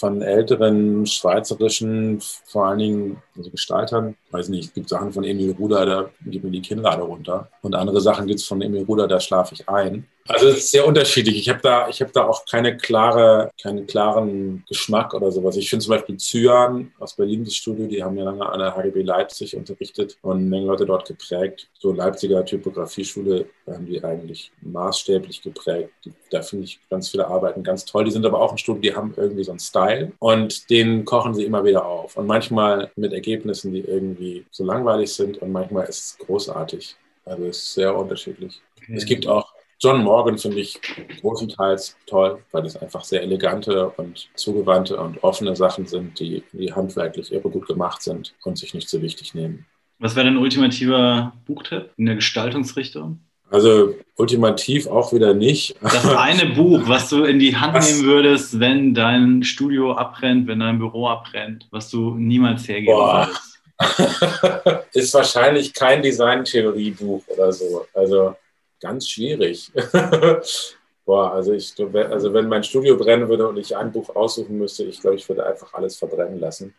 von älteren schweizerischen, vor allen Dingen also Gestaltern. Weiß nicht, es gibt Sachen von Emil Ruder, da geht mir die Kinnlade runter. Und andere Sachen gibt es von Emil Ruder, da schlafe ich ein. Also es ist sehr unterschiedlich. Ich habe da, hab da auch keine klare, keinen klaren Geschmack oder sowas. Ich finde zum Beispiel Zyan aus Berlin, das Studio, die haben ja lange an der HGB Leipzig unterrichtet und eine Menge Leute dort geprägt. So Leipziger Typografieschule haben die eigentlich maßstäblich geprägt. Da finde ich ganz viele Arbeiten ganz toll. Die sind aber auch ein Studio, die haben irgendwie so einen Style und den kochen sie immer wieder auf. Und manchmal mit Ergebnissen, die irgendwie so langweilig sind und manchmal ist es großartig. Also es ist sehr unterschiedlich. Okay. Es gibt auch John Morgan finde ich großenteils toll, weil es einfach sehr elegante und zugewandte und offene Sachen sind, die, die handwerklich irre gut gemacht sind und sich nicht so wichtig nehmen. Was wäre dein ultimativer Buchtipp in der Gestaltungsrichtung? Also ultimativ auch wieder nicht. Das eine Buch, was du in die Hand was? nehmen würdest, wenn dein Studio abbrennt, wenn dein Büro abbrennt, was du niemals hergeben Boah. würdest. Ist wahrscheinlich kein Designtheoriebuch oder so. Also ganz schwierig. Boah, also ich, also wenn mein Studio brennen würde und ich ein Buch aussuchen müsste, ich glaube, ich würde einfach alles verbrennen lassen.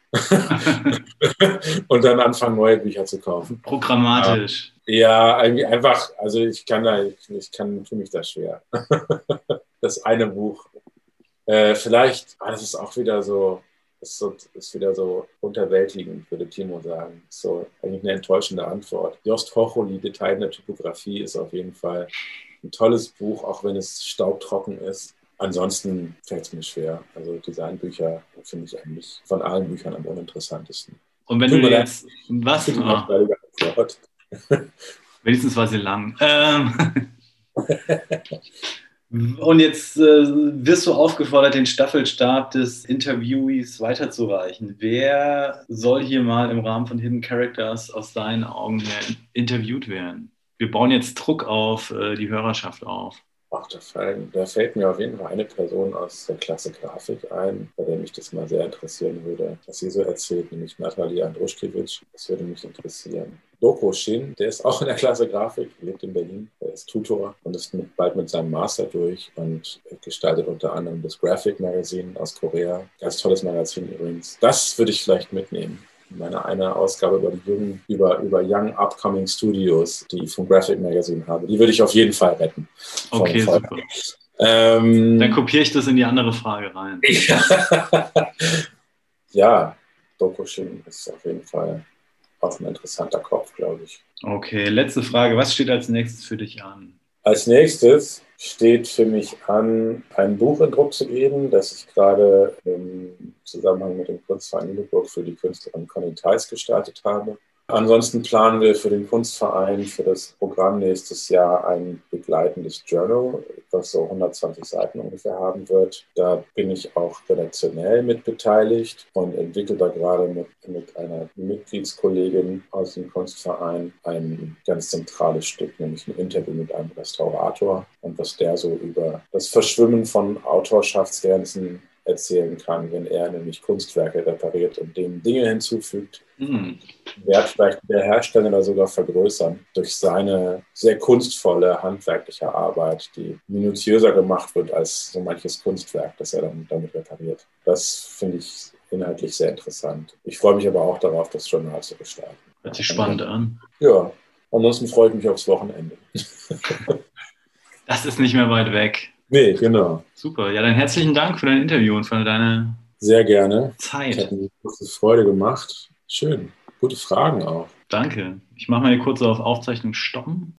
und dann anfangen, neue Bücher zu kaufen. Programmatisch. Ja, irgendwie einfach, also ich kann da, ich kann, für mich das schwer. das eine Buch. Äh, vielleicht, ah, das ist auch wieder so, ist, so, ist wieder so unterwältigend, würde Timo sagen. So eigentlich eine enttäuschende Antwort. Jost Hocholi, Detail in der Typografie, ist auf jeden Fall ein tolles Buch, auch wenn es staubtrocken ist. Ansonsten fällt es mir schwer. Also Designbücher finde ich eigentlich von allen Büchern am uninteressantesten. Und wenn Tut du jetzt was? Oh. Wenigstens war sie lang. Ähm. Und jetzt äh, wirst du aufgefordert, den Staffelstab des Interviewees weiterzureichen. Wer soll hier mal im Rahmen von Hidden Characters aus deinen Augen interviewt werden? Wir bauen jetzt Druck auf äh, die Hörerschaft auf. Ach, da, fallen, da, fällt mir auf jeden Fall eine Person aus der Klasse Grafik ein, bei der mich das mal sehr interessieren würde, was sie so erzählt, nämlich Natalia Andruschkiewicz. Das würde mich interessieren. Doko Shin, der ist auch in der Klasse Grafik, lebt in Berlin, er ist Tutor und ist mit, bald mit seinem Master durch und gestaltet unter anderem das Graphic Magazine aus Korea. Ganz tolles Magazin übrigens. Das würde ich vielleicht mitnehmen meine eine Ausgabe über die jungen, über, über Young Upcoming Studios, die ich vom Graphic Magazine habe. Die würde ich auf jeden Fall retten. Okay, super. Ähm, Dann kopiere ich das in die andere Frage rein. ja, Dokushin ist auf jeden Fall auch ein interessanter Kopf, glaube ich. Okay, letzte Frage. Was steht als nächstes für dich an? Als nächstes steht für mich an, ein Buch in Druck zu geben, das ich gerade im Zusammenhang mit dem Kunstverein Lüneburg für die Künstlerin Conny Theis gestartet habe. Ansonsten planen wir für den Kunstverein für das Programm nächstes Jahr ein begleitendes Journal, das so 120 Seiten ungefähr haben wird. Da bin ich auch redaktionell mit beteiligt und entwickle da gerade mit, mit einer Mitgliedskollegin aus dem Kunstverein ein ganz zentrales Stück, nämlich ein Interview mit einem Restaurator und was der so über das Verschwimmen von Autorschaftsgrenzen erzählen kann, wenn er nämlich Kunstwerke repariert und dem Dinge hinzufügt, mhm. Wert vielleicht der Hersteller oder sogar vergrößern durch seine sehr kunstvolle handwerkliche Arbeit, die minutiöser gemacht wird als so manches Kunstwerk, das er dann damit repariert. Das finde ich inhaltlich sehr interessant. Ich freue mich aber auch darauf, das Journal zu gestalten. Hört sich spannend an. Ja, ansonsten freue ich mich aufs Wochenende. das ist nicht mehr weit weg. Nee, genau. Super. Ja, dann herzlichen Dank für dein Interview und für deine Sehr gerne. Zeit. Hat mir große Freude gemacht. Schön. Gute Fragen auch. Danke. Ich mache mal hier kurz auf Aufzeichnung stoppen.